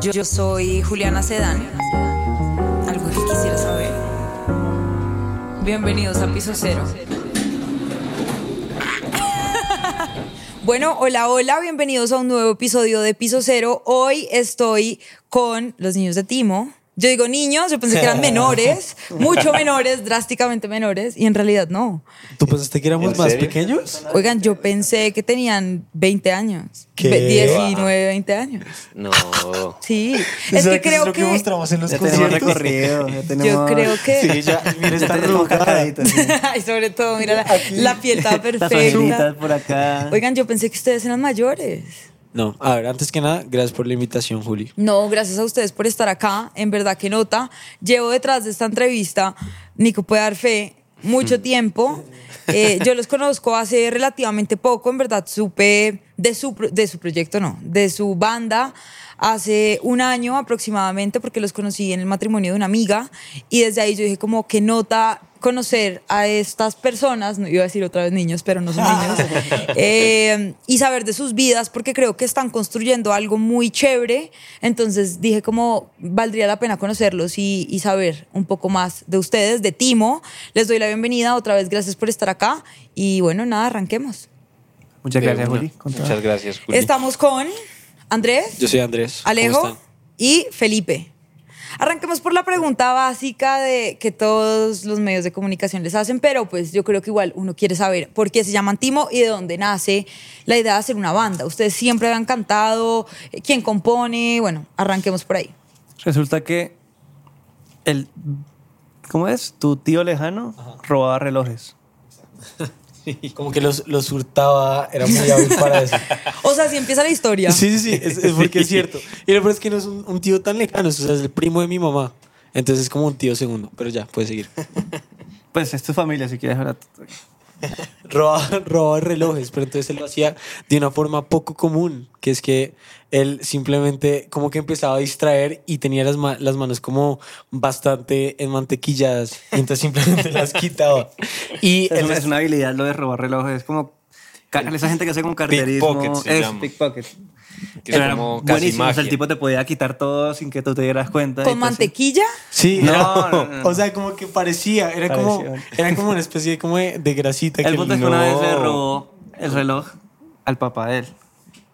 Yo soy Juliana Sedán. Algo que quisiera saber. Bienvenidos a Piso Cero. Bueno, hola, hola, bienvenidos a un nuevo episodio de Piso Cero. Hoy estoy con los niños de Timo. Yo digo niños, yo pensé que eran menores, mucho menores, drásticamente menores, y en realidad no. ¿Tú pensaste que éramos ¿En más serio? pequeños? Oigan, yo pensé que tenían 20 años, ¿Qué? Ve- 19, 20 años. No. Sí, es que creo es lo que, que mostramos en los Ya tenemos recorrido. Ya yo tenemos, creo que Sí, ya, mira, está arrugada. Ay, sobre todo, mira la, la piel está Las perfecta. ojejitas por acá. Oigan, yo pensé que ustedes eran mayores. No, a ver, antes que nada, gracias por la invitación, Juli. No, gracias a ustedes por estar acá. En verdad que nota. Llevo detrás de esta entrevista, Nico puede dar fe, mucho tiempo. Eh, yo los conozco hace relativamente poco, en verdad supe de su, de su proyecto, no, de su banda hace un año aproximadamente porque los conocí en el matrimonio de una amiga y desde ahí yo dije como que nota conocer a estas personas, no iba a decir otra vez niños, pero no son niños, eh, y saber de sus vidas porque creo que están construyendo algo muy chévere, entonces dije como valdría la pena conocerlos y, y saber un poco más de ustedes, de Timo, les doy la bienvenida otra vez, gracias por estar acá y bueno, nada, arranquemos. Muchas gracias. Juli. Muchas gracias, Juli. Estamos con Andrés. Yo soy Andrés. ¿Cómo Alejo y Felipe. Arranquemos por la pregunta básica de que todos los medios de comunicación les hacen, pero pues yo creo que igual uno quiere saber por qué se llaman Timo y de dónde nace la idea de hacer una banda. Ustedes siempre habían cantado, eh, quién compone, bueno, arranquemos por ahí. Resulta que el. ¿Cómo es? Tu tío lejano robaba relojes. Como que los, los hurtaba, era muy hábil para eso. O sea, si empieza la historia. Sí, sí, sí, es, es porque es cierto. Y lo peor es que no es un, un tío tan lejano, o sea, es el primo de mi mamá. Entonces es como un tío segundo, pero ya, puedes seguir. Pues es tu familia, si quieres ahora. robaba, robaba relojes, pero entonces él lo hacía de una forma poco común, que es que él simplemente como que empezaba a distraer y tenía las, ma- las manos como bastante enmantequilladas y entonces simplemente las quitaba. Y Es una, es una habilidad lo de robar relojes. Es como. Esa gente que hace como carterismo. Pickpocket Que Era como casi buenísimo. O sea, el tipo te podía quitar todo sin que tú te dieras cuenta. ¿Con así- mantequilla? Sí, No, era- no, no, no. o sea, como que parecía, era como, Parecía. era como una especie de, como de, de grasita. El que punto es que una vez le robó el reloj al papá de él.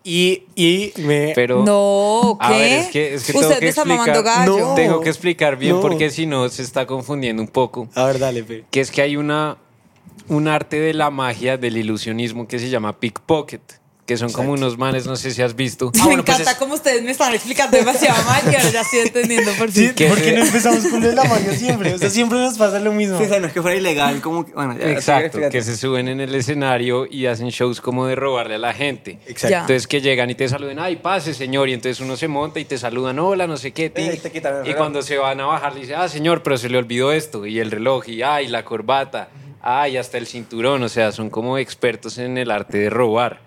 Y, y me... Pero No, ¿qué? A ver, es que, es que tengo Usted que me está explicar, mamando gallo. No. Tengo que explicar bien No. porque si no se está confundiendo un poco. A ver, dale, Fe. Que es que hay una un arte de la magia, del ilusionismo que se llama pickpocket, que son como unos manes, no sé si has visto. me bueno, pues encanta es- cómo ustedes me están explicando demasiado mal y ahora ya estoy entendiendo por Sí, fin. que ¿por qué no empezamos con lo de la magia siempre? O sea, siempre nos pasa lo mismo. Sí, o sea, no es que fuera ilegal, como que, bueno, ya, Exacto, que se suben en el escenario y hacen shows como de robarle a la gente. Exacto. Ya. Entonces que llegan y te saluden, ay, pase señor, y entonces uno se monta y te saludan, hola, no sé qué. Eh, te quitan el y reloj. cuando se van a bajar le dice, ah, señor, pero se le olvidó esto, y el reloj, y ay, la corbata, ay, hasta el cinturón, o sea, son como expertos en el arte de robar,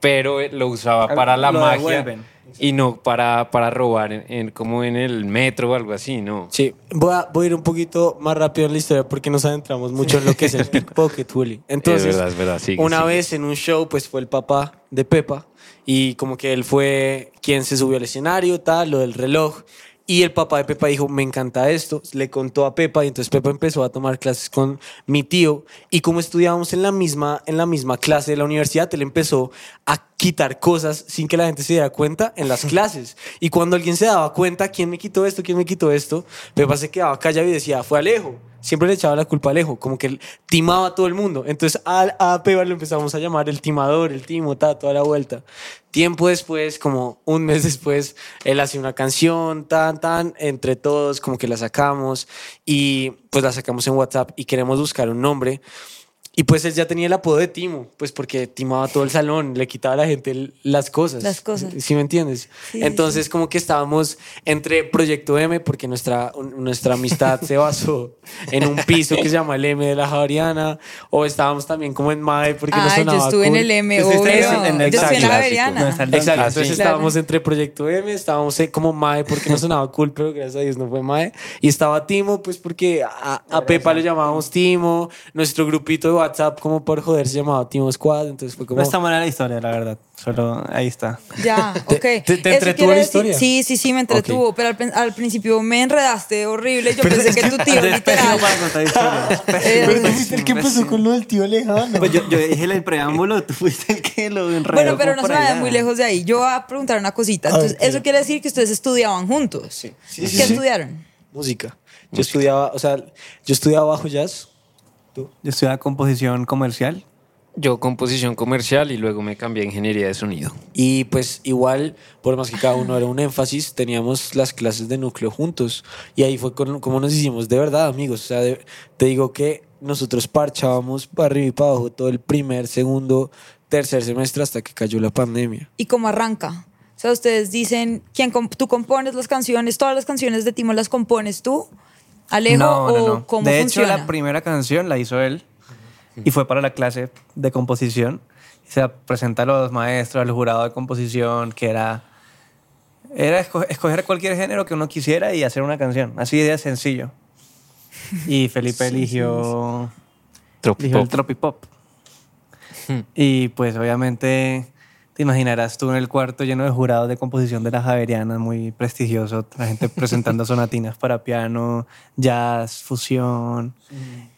pero eh, lo usaba para la lo magia devuelven. y no para, para robar en, en- como en el metro o algo así, ¿no? Sí, voy a, voy a ir un poquito más rápido en la historia porque nos adentramos mucho en lo que es el pickpocket, Willy. Entonces, Es verdad, es verdad, sigue, una sigue. vez en un show, pues fue el papá de Pepa y como que él fue quien se subió al escenario, tal, lo del reloj. Y el papá de Pepa dijo, me encanta esto, le contó a Pepa y entonces Pepa empezó a tomar clases con mi tío y como estudiábamos en la misma, en la misma clase de la universidad, él empezó a quitar cosas sin que la gente se diera cuenta en las clases. Y cuando alguien se daba cuenta, ¿quién me quitó esto? ¿quién me quitó esto? Pepa se quedaba callado y decía, fue Alejo. Siempre le echaba la culpa a Alejo, como que timaba a todo el mundo. Entonces a, a Pepa lo empezamos a llamar el timador, el timo, ta, toda la vuelta. Tiempo después, como un mes después, él hace una canción, tan, tan, entre todos, como que la sacamos y pues la sacamos en WhatsApp y queremos buscar un nombre. Y pues él ya tenía el apodo de Timo, pues porque timaba todo el salón, le quitaba a la gente las cosas. Las cosas. ¿Sí me entiendes? Sí, sí, Entonces como que estábamos entre Proyecto M, porque nuestra, nuestra amistad se basó en un piso que se llama el M de la Javeriana, o estábamos también como en MAE porque no Ay, yo sonaba estuve en cool. el M, obvio. en el Yo estoy en la. Javeriana. Exacto, Ah, entonces sí. estábamos entre Proyecto M, estábamos eh, como MAE porque no sonaba cool, pero gracias a Dios no fue MAE. Y estaba Timo, pues porque a, a Pepa le llamábamos Timo, nuestro grupito de WhatsApp como por joder se llamaba Team Squad, entonces fue como... No está mala la historia, la verdad. Solo ahí está. Ya, ¿Te- ok. te- te Eso entretuvo la decir- historia? Sí, sí, sí, me entretuvo, pero al, al principio me enredaste horrible. Yo pensé que tu tío literal. Pero tú fuiste el que empezó con lo del tío lejano. Pues yo, yo dije el preámbulo, tú fuiste el que lo enredó. Bueno, pero no se allá. muy lejos de ahí. Yo voy a preguntar una cosita. Entonces, ok. eso quiere decir que ustedes estudiaban juntos. Sí, ¿Qué sí, sí. estudiaron? Música. Yo estudiaba, o sea, yo estudiaba bajo jazz. Yo estudiaba composición comercial. Yo composición comercial y luego me cambié a ingeniería de sonido. Y pues igual, por más que cada uno era un énfasis, teníamos las clases de núcleo juntos. Y ahí fue con- como nos hicimos de verdad, amigos. O sea, de- te digo que nosotros parchábamos para arriba y para abajo todo el primer, segundo, tercer semestre hasta que cayó la pandemia. ¿Y cómo arranca? O sea, ustedes dicen, ¿quién comp- ¿tú compones las canciones? ¿Todas las canciones de Timo las compones tú? ¿Alejo no, o no, no. cómo de funciona? hecho, la primera canción la hizo él y fue para la clase de composición. Se presenta a los maestros, al jurado de composición, que era, era esco- escoger cualquier género que uno quisiera y hacer una canción. Así de sencillo. Y Felipe eligió, eligió el Tropipop. tropipop. Y pues obviamente te imaginarás tú en el cuarto lleno de jurados de composición de la Javeriana, muy prestigioso, la gente presentando sonatinas para piano, jazz, fusión.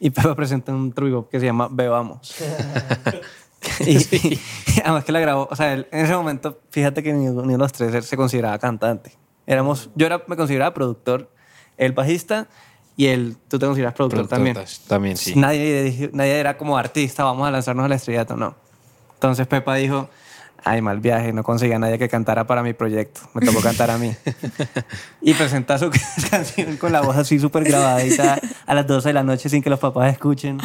Y Pepa presenta un tropipop que se llama Bebamos. y, y además que la grabó, o sea, él- en ese momento, fíjate que ni, ni uno de los tres él se consideraba cantante. Éramos, yo era, me consideraba productor, el bajista y el, tú te consideras productor, también. También, sí. Nadie, nadie era como artista, vamos a lanzarnos al estrellato, no. Entonces Pepa dijo, ay, mal viaje, no conseguía a nadie que cantara para mi proyecto, me tocó cantar a mí. y presenta su canción con la voz así súper grabadita a las 12 de la noche sin que los papás escuchen.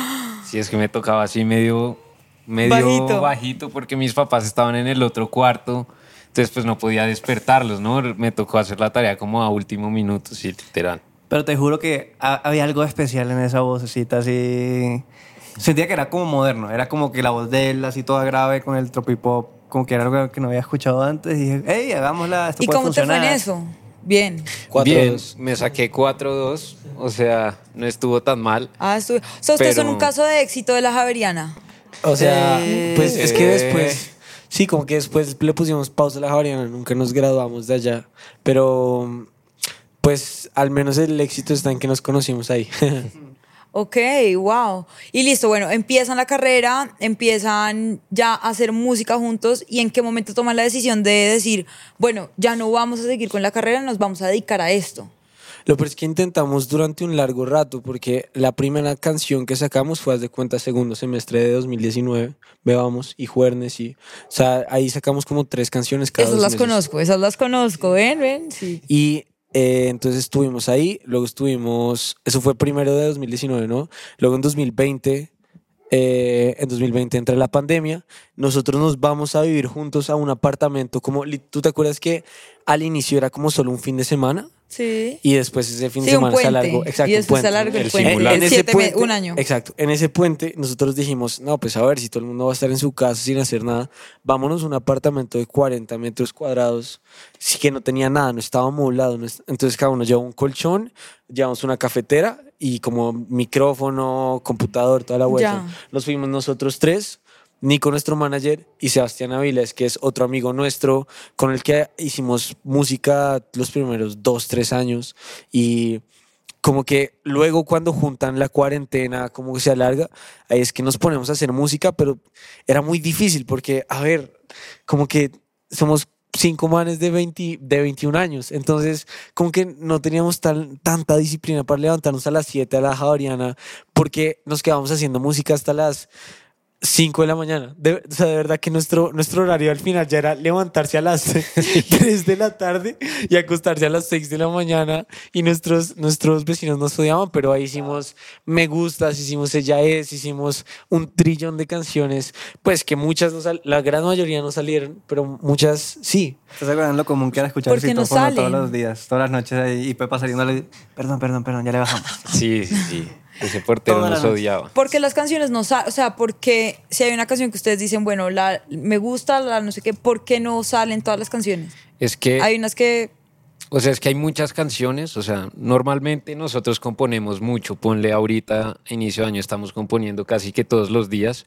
Sí, es que me tocaba así medio, medio Bajito. bajito. porque mis papás estaban en el otro cuarto. Entonces, pues no podía despertarlos, ¿no? Me tocó hacer la tarea como a último minuto, sí, literal. Pero te juro que ha- había algo especial en esa vocecita así. Sentía que era como moderno, era como que la voz de él así toda grave con el tropipop, como que era algo que no había escuchado antes. Y dije, hey, hagámosla, esto ¿Y puede cómo te fue en funcionar". eso? Bien. Cuatro Bien, dos. me saqué 4-2, o sea, no estuvo tan mal. Ah, estuve- O sea, ustedes son Pero- un caso de éxito de la Javeriana. O sea, Eh, pues es que eh. después, sí, como que después le pusimos pausa a la Javariana, nunca nos graduamos de allá, pero pues al menos el éxito está en que nos conocimos ahí. Ok, wow. Y listo, bueno, empiezan la carrera, empiezan ya a hacer música juntos y en qué momento toman la decisión de decir, bueno, ya no vamos a seguir con la carrera, nos vamos a dedicar a esto. Lo peor es que intentamos durante un largo rato, porque la primera canción que sacamos fue, haz de cuenta, segundo semestre de 2019, Bebamos y Juernes, y, o sea, ahí sacamos como tres canciones cada Esas dos las meses. conozco, esas las conozco, ven, ven, sí. Y eh, entonces estuvimos ahí, luego estuvimos, eso fue primero de 2019, ¿no? Luego en 2020, eh, en 2020 entra la pandemia, nosotros nos vamos a vivir juntos a un apartamento, como, ¿tú te acuerdas que al inicio era como solo un fin de semana? Sí. Y después ese fin de Sí, semana se puente. alargó. Exacto, y después se puente. alargó el, El puente. simulacro. En siete me- un año. Exacto. En ese puente nosotros dijimos, no, pues a ver, si todo el mundo va a estar en su casa sin hacer nada, vámonos a un apartamento de 40 metros cuadrados, sí que no tenía nada, no estaba amoblado. no es- entonces cada uno llevaba un colchón, llevamos una cafetera y como micrófono, computador, toda la vuelta. Ya. Nos fuimos nosotros tres. Nico, nuestro manager, y Sebastián Aviles, que es otro amigo nuestro, con el que hicimos música los primeros dos, tres años. Y como que luego cuando juntan la cuarentena, como que se alarga, ahí es que nos ponemos a hacer música, pero era muy difícil porque, a ver, como que somos cinco manes de, 20, de 21 años, entonces como que no teníamos tan, tanta disciplina para levantarnos a las 7 a la Javariana, porque nos quedábamos haciendo música hasta las 5 de la mañana. De, o sea, de verdad que nuestro, nuestro horario al final ya era levantarse a las 3 de la tarde y acostarse a las 6 de la mañana. Y nuestros, nuestros vecinos nos odiaban, pero ahí hicimos Me Gustas, hicimos Ella Es, hicimos un trillón de canciones. Pues que muchas, no sal- la gran mayoría no salieron, pero muchas sí. ¿Estás acordando lo común que era escuchar Porque no todos los días, todas las noches ahí, y Pepa saliéndole, perdón, perdón, perdón, ya le bajamos. Sí, sí, sí. Ese portero Toda nos odiaba. Porque las canciones no salen, o sea, porque si hay una canción que ustedes dicen, bueno, la me gusta, la no sé qué, ¿por qué no salen todas las canciones? Es que Hay unas que O sea, es que hay muchas canciones, o sea, normalmente nosotros componemos mucho, ponle ahorita, inicio de año, estamos componiendo casi que todos los días,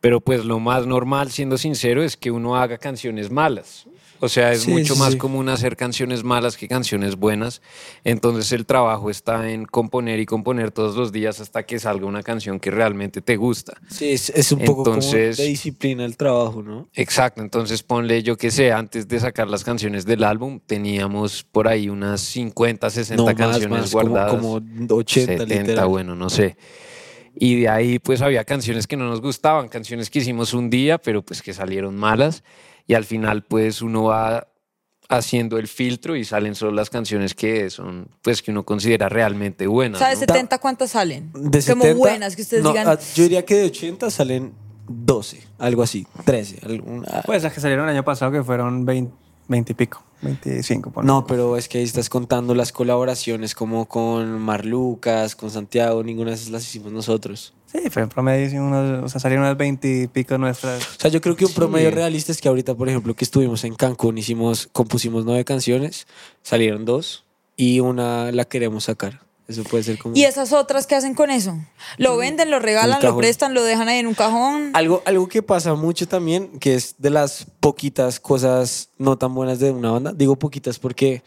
pero pues lo más normal, siendo sincero, es que uno haga canciones malas. O sea, es Sí, mucho sí, más sí. común hacer canciones malas que canciones buenas. Entonces el trabajo está en componer y componer todos los días hasta que salga una canción que realmente te gusta. Sí, es, es un poco Entonces- como de disciplina el trabajo, ¿no? Exacto, entonces ponle, yo que sé, antes de sacar las canciones del álbum, teníamos por ahí unas 50, 60 no canciones más, como, guardadas. como 80 70, literal. bueno, no sé. Y de ahí pues había canciones que no nos gustaban, canciones que hicimos un día, pero pues que salieron malas. Y al final pues uno va haciendo el filtro y salen solo las canciones que son, pues que uno considera realmente buenas. ¿Sabes ¿no? 70 cuántas salen? De Como 70, buenas, que ustedes no, digan. ah, yo diría que de 80 salen 12, algo así, 13. algún- ah, Pues las que salieron el año pasado que fueron 20, 20 y pico, 25. ponle. No, pero es que ahí estás contando las colaboraciones como con Marlucas, con Santiago, ninguna de esas las hicimos nosotros. Sí, fue en promedio, unos- o sea, salieron unas 20 y pico nuestras. O sea, yo creo que un Sí. promedio realista es que ahorita, por ejemplo, que estuvimos en Cancún, hicimos, compusimos nueve canciones, salieron dos y una la queremos sacar. Eso puede ser como... ¿Y esas otras qué hacen con eso? ¿Lo venden, lo regalan, lo prestan, lo dejan ahí en un cajón? Algo, algo que pasa mucho también, que es de las poquitas cosas no tan buenas de una banda. Digo poquitas porque,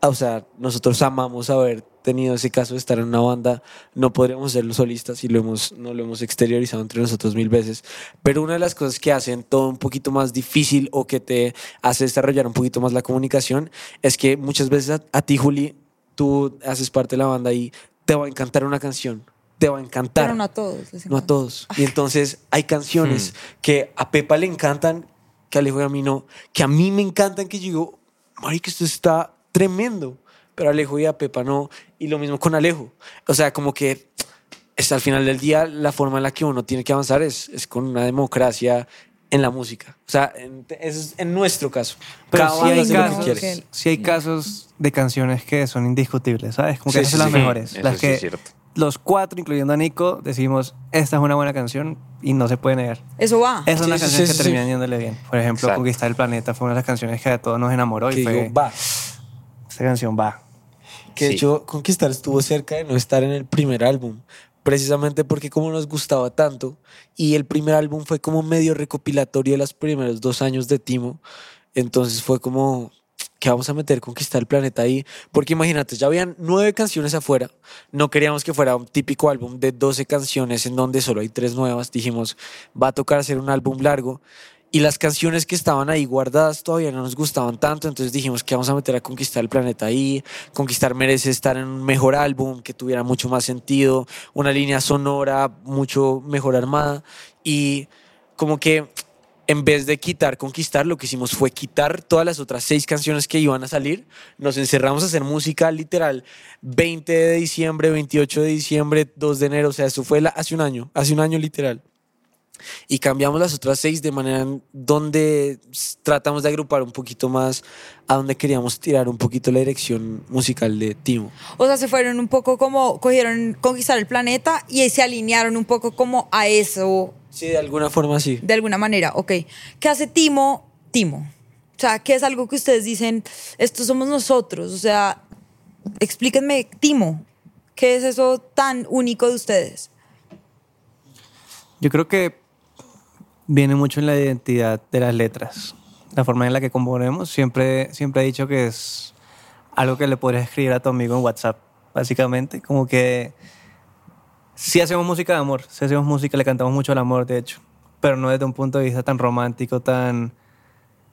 o sea, nosotros amamos haber tenido ese caso de estar en una banda. No podríamos ser los solistas y lo hemos, no lo hemos exteriorizado entre nosotros mil veces. Pero una de las cosas que hacen todo un poquito más difícil o que te hace desarrollar un poquito más la comunicación es que muchas veces a, a ti, Juli, tú haces parte de la banda y te va a encantar una canción. Te va a encantar. Pero no a todos. les No a todos. Y entonces hay canciones que a Pepa le encantan, que a Alejo y a mí no, que a mí me encantan, que yo digo, marica, esto está tremendo, pero Alejo y a Pepa no. Y lo mismo con Alejo. O sea, como que es, al final del día la forma en la que uno tiene que avanzar es, es con una democracia en la música. O sea, en, es en nuestro caso. Pero Cada sí hay, hace lo que casos sí hay casos de canciones que son indiscutibles, ¿sabes? Como que Sí, esas sí, son las sí. mejores. Eso las sí que es cierto. los cuatro, incluyendo a Nico, decimos, esta es una buena canción y no se puede negar. Eso va. Esa es una sí, canción sí, que sí. termina yéndole bien. Por ejemplo, Exacto. Conquistar el Planeta fue una de las canciones que a todos nos enamoró Que y fue, digo, va. esta canción va. Que de Sí. hecho Conquistar estuvo cerca de no estar en el primer álbum, precisamente porque como nos gustaba tanto y el primer álbum fue como medio recopilatorio de los primeros dos años de Timo, entonces fue como que vamos a meter Conquistar el Planeta ahí, porque imagínate, ya habían nueve canciones afuera, no queríamos que fuera un típico álbum de 12 canciones en donde solo hay tres nuevas, dijimos, va a tocar hacer un álbum largo. Y las canciones que estaban ahí guardadas todavía no nos gustaban tanto, entonces dijimos que vamos a meter a Conquistar el Planeta ahí. Conquistar merece estar en un mejor álbum, que tuviera mucho más sentido, una línea sonora mucho mejor armada. Y como que en vez de quitar Conquistar, lo que hicimos fue quitar todas las otras seis canciones que iban a salir. Nos encerramos a hacer música literal 20 de diciembre, 28 de diciembre, 2 de enero, o sea, eso fue la- hace un año, hace un año literal y cambiamos las otras seis de manera donde tratamos de agrupar un poquito más a donde queríamos tirar un poquito la dirección musical de Timo. O sea, se fueron un poco como, cogieron conquistar el planeta y se alinearon un poco como a eso, Sí, de alguna forma sí. de alguna manera. Ok. ¿Qué hace Timo? Timo. O sea, ¿qué es algo que ustedes dicen, esto somos nosotros? O sea, explíquenme, Timo, ¿qué es eso tan único de ustedes? Yo creo que viene mucho en la identidad de las letras. La forma en la que componemos. Siempre, siempre he dicho que es algo que le podrías escribir a tu amigo en WhatsApp, básicamente. Como que sí hacemos música de amor, sí hacemos música, le cantamos mucho al amor, de hecho. Pero no desde un punto de vista tan romántico, tan...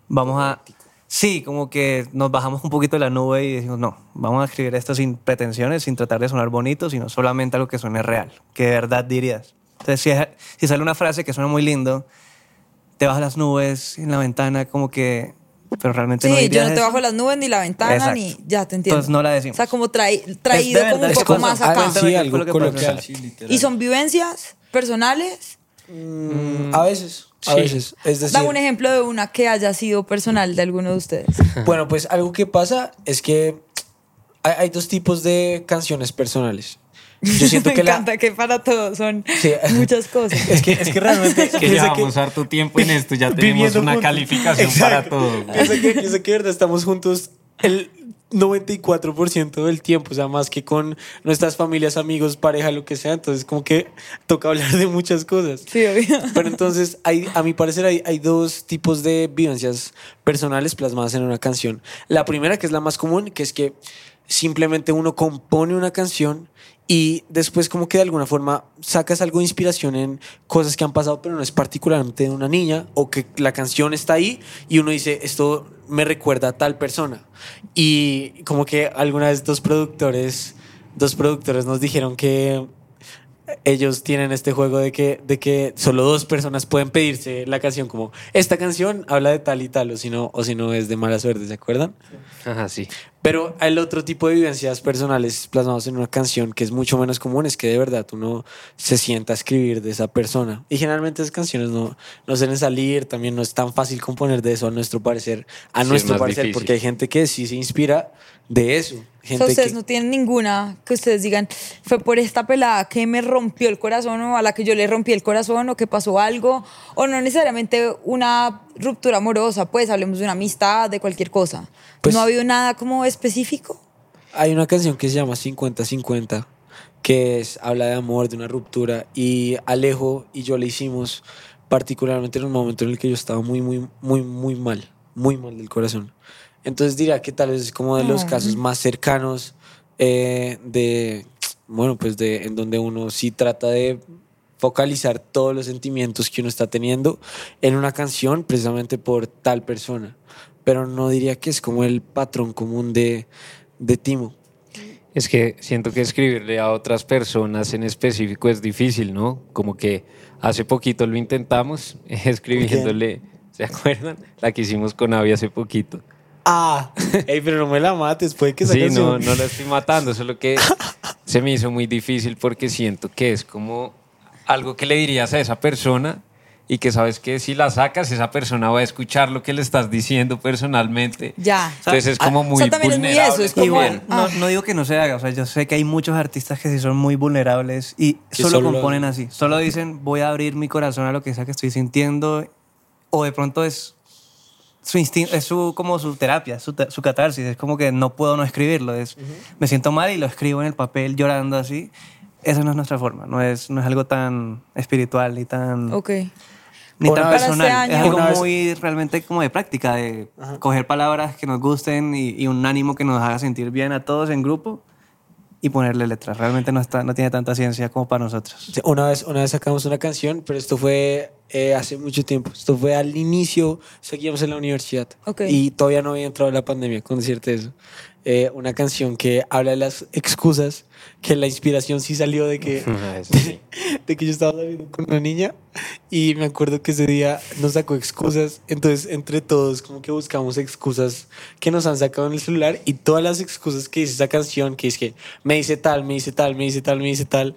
Vamos a... Sí, como que nos bajamos un poquito de la nube y decimos, no, vamos a escribir esto sin pretensiones, sin tratar de sonar bonito, sino solamente algo que suene real, que de verdad dirías. Entonces, si, es- si sale una frase que suena muy lindo, te bajas las nubes en la ventana, como que. Pero realmente Sí, no yo no te eso. bajo las nubes ni la ventana Exacto. ni... Ya, te entiendo. Entonces no la decimos. O sea, como traí- traído como un poco más acá. Sí, algo lo que pasó. coloquial. sí. ¿Y son vivencias personales? Mm, a veces, a sí. veces. Es decir, Dame un ejemplo de una que haya sido personal de alguno de ustedes. bueno, pues algo que pasa es que hay, hay dos tipos de canciones personales. Yo siento Me que la... encanta que para todos son Sí. muchas cosas. Es que, es que realmente... Es que piensa llevamos harto tiempo en esto, ya tenemos viviendo una juntos. calificación Exacto. para todo. Yo sé que, yo sé que verdad estamos juntos el 94% del tiempo, o sea, más que con nuestras familias, amigos, pareja, lo que sea. Entonces, como que toca hablar de muchas cosas. Sí, obvio. Pero entonces, hay, a mi parecer, hay, hay dos tipos de vivencias personales plasmadas en una canción. La primera, que es la más común, que es que simplemente uno compone una canción y después como que de alguna forma sacas algo de inspiración en cosas que han pasado, pero no es particularmente de una niña, o que la canción está ahí y uno dice, esto me recuerda a tal persona. Y como que alguna vez dos productores, dos productores nos dijeron que ellos tienen este juego de que, de que solo dos personas pueden pedirse la canción como esta canción habla de tal y tal o si no, o si no es de mala suerte, ¿se acuerdan? Ajá, sí. Pero el otro tipo de vivencias personales plasmados en una canción que es mucho menos común es que de verdad uno se sienta a escribir de esa persona. Y generalmente esas canciones no, no suelen salir, también no es tan fácil componer de eso a nuestro parecer, a Sí, es nuestro parecer, difícil. porque hay gente que sí se inspira de eso. O Gente sea, ustedes que, no tienen ninguna que ustedes digan, fue por esta pelada que me rompió el corazón o a la que yo le rompí el corazón o que pasó algo, o no necesariamente una ruptura amorosa, pues hablemos de una amistad, de cualquier cosa. Pues- ¿No ha habido nada como específico? Hay una canción que se llama 50-50, que es, habla de amor, de una ruptura, y Alejo y yo la hicimos particularmente en un momento en el que yo estaba muy, muy, muy, muy mal, muy mal del corazón. Entonces diría que tal vez es como de los Oh. casos más cercanos eh, de, bueno, pues de en donde uno sí trata de focalizar todos los sentimientos que uno está teniendo en una canción precisamente por tal persona. Pero no diría que es como el patrón común de, de Timo. Es que siento que escribirle a otras personas en específico es difícil, ¿no? Como que hace poquito lo intentamos escribiéndole, ¿se acuerdan? La que hicimos con Avi hace poquito. Ah, ey, pero no me la mates, puede que Sí, no, no la estoy matando, solo que se me hizo muy difícil porque siento que es como algo que le dirías a esa persona y que sabes que si la sacas, esa persona va a escuchar lo que le estás diciendo personalmente. Ya. Entonces es como muy o sea, también es vulnerable. eso, es como- Igual, no, ah. no digo que no se haga, o sea, yo sé que hay muchos artistas que sí son muy vulnerables y solo, solo- componen así, solo dicen voy a abrir mi corazón a lo que sea que estoy sintiendo o de pronto es su instinto, es su, como su terapia, su, su catarsis, es como que no puedo no escribirlo, es me siento mal y lo escribo en el papel llorando así. Esa no es nuestra forma, no es, no es algo tan espiritual ni tan, Ok. ni Una tan vez- personal. Para este es año- algo Una vez- muy realmente como de práctica, de coger palabras que nos gusten y, y un ánimo que nos haga sentir bien a todos en grupo y ponerle letras. Realmente no, está, no tiene tanta ciencia como para nosotros. Sí, Una vez, una vez sacamos una canción, pero esto fue eh, hace mucho tiempo. Esto fue al inicio, seguíamos en la universidad. Ok. Y todavía no había entrado la pandemia, con decirte eso. Eh, una canción que habla de las excusas, que la inspiración sí salió de que, de que yo estaba saliendo con una niña y me acuerdo que ese día nos sacó excusas. Entonces, entre todos, como que buscamos excusas que nos han sacado en el celular y todas las excusas que dice esa canción, que es que me dice tal, me dice tal, me dice tal, me dice tal,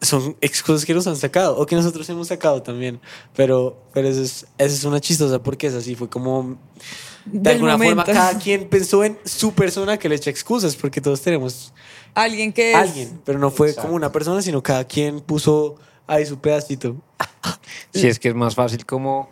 son excusas que nos han sacado o que nosotros hemos sacado también. Pero, pero eso, es, eso es una chistosa porque es así, fue como. De Del alguna momento. forma, cada quien pensó en su persona que le echa excusas, porque todos tenemos Alguien que es... alguien, pero no fue como una persona, sino cada quien puso ahí su pedacito. Si es que es más fácil como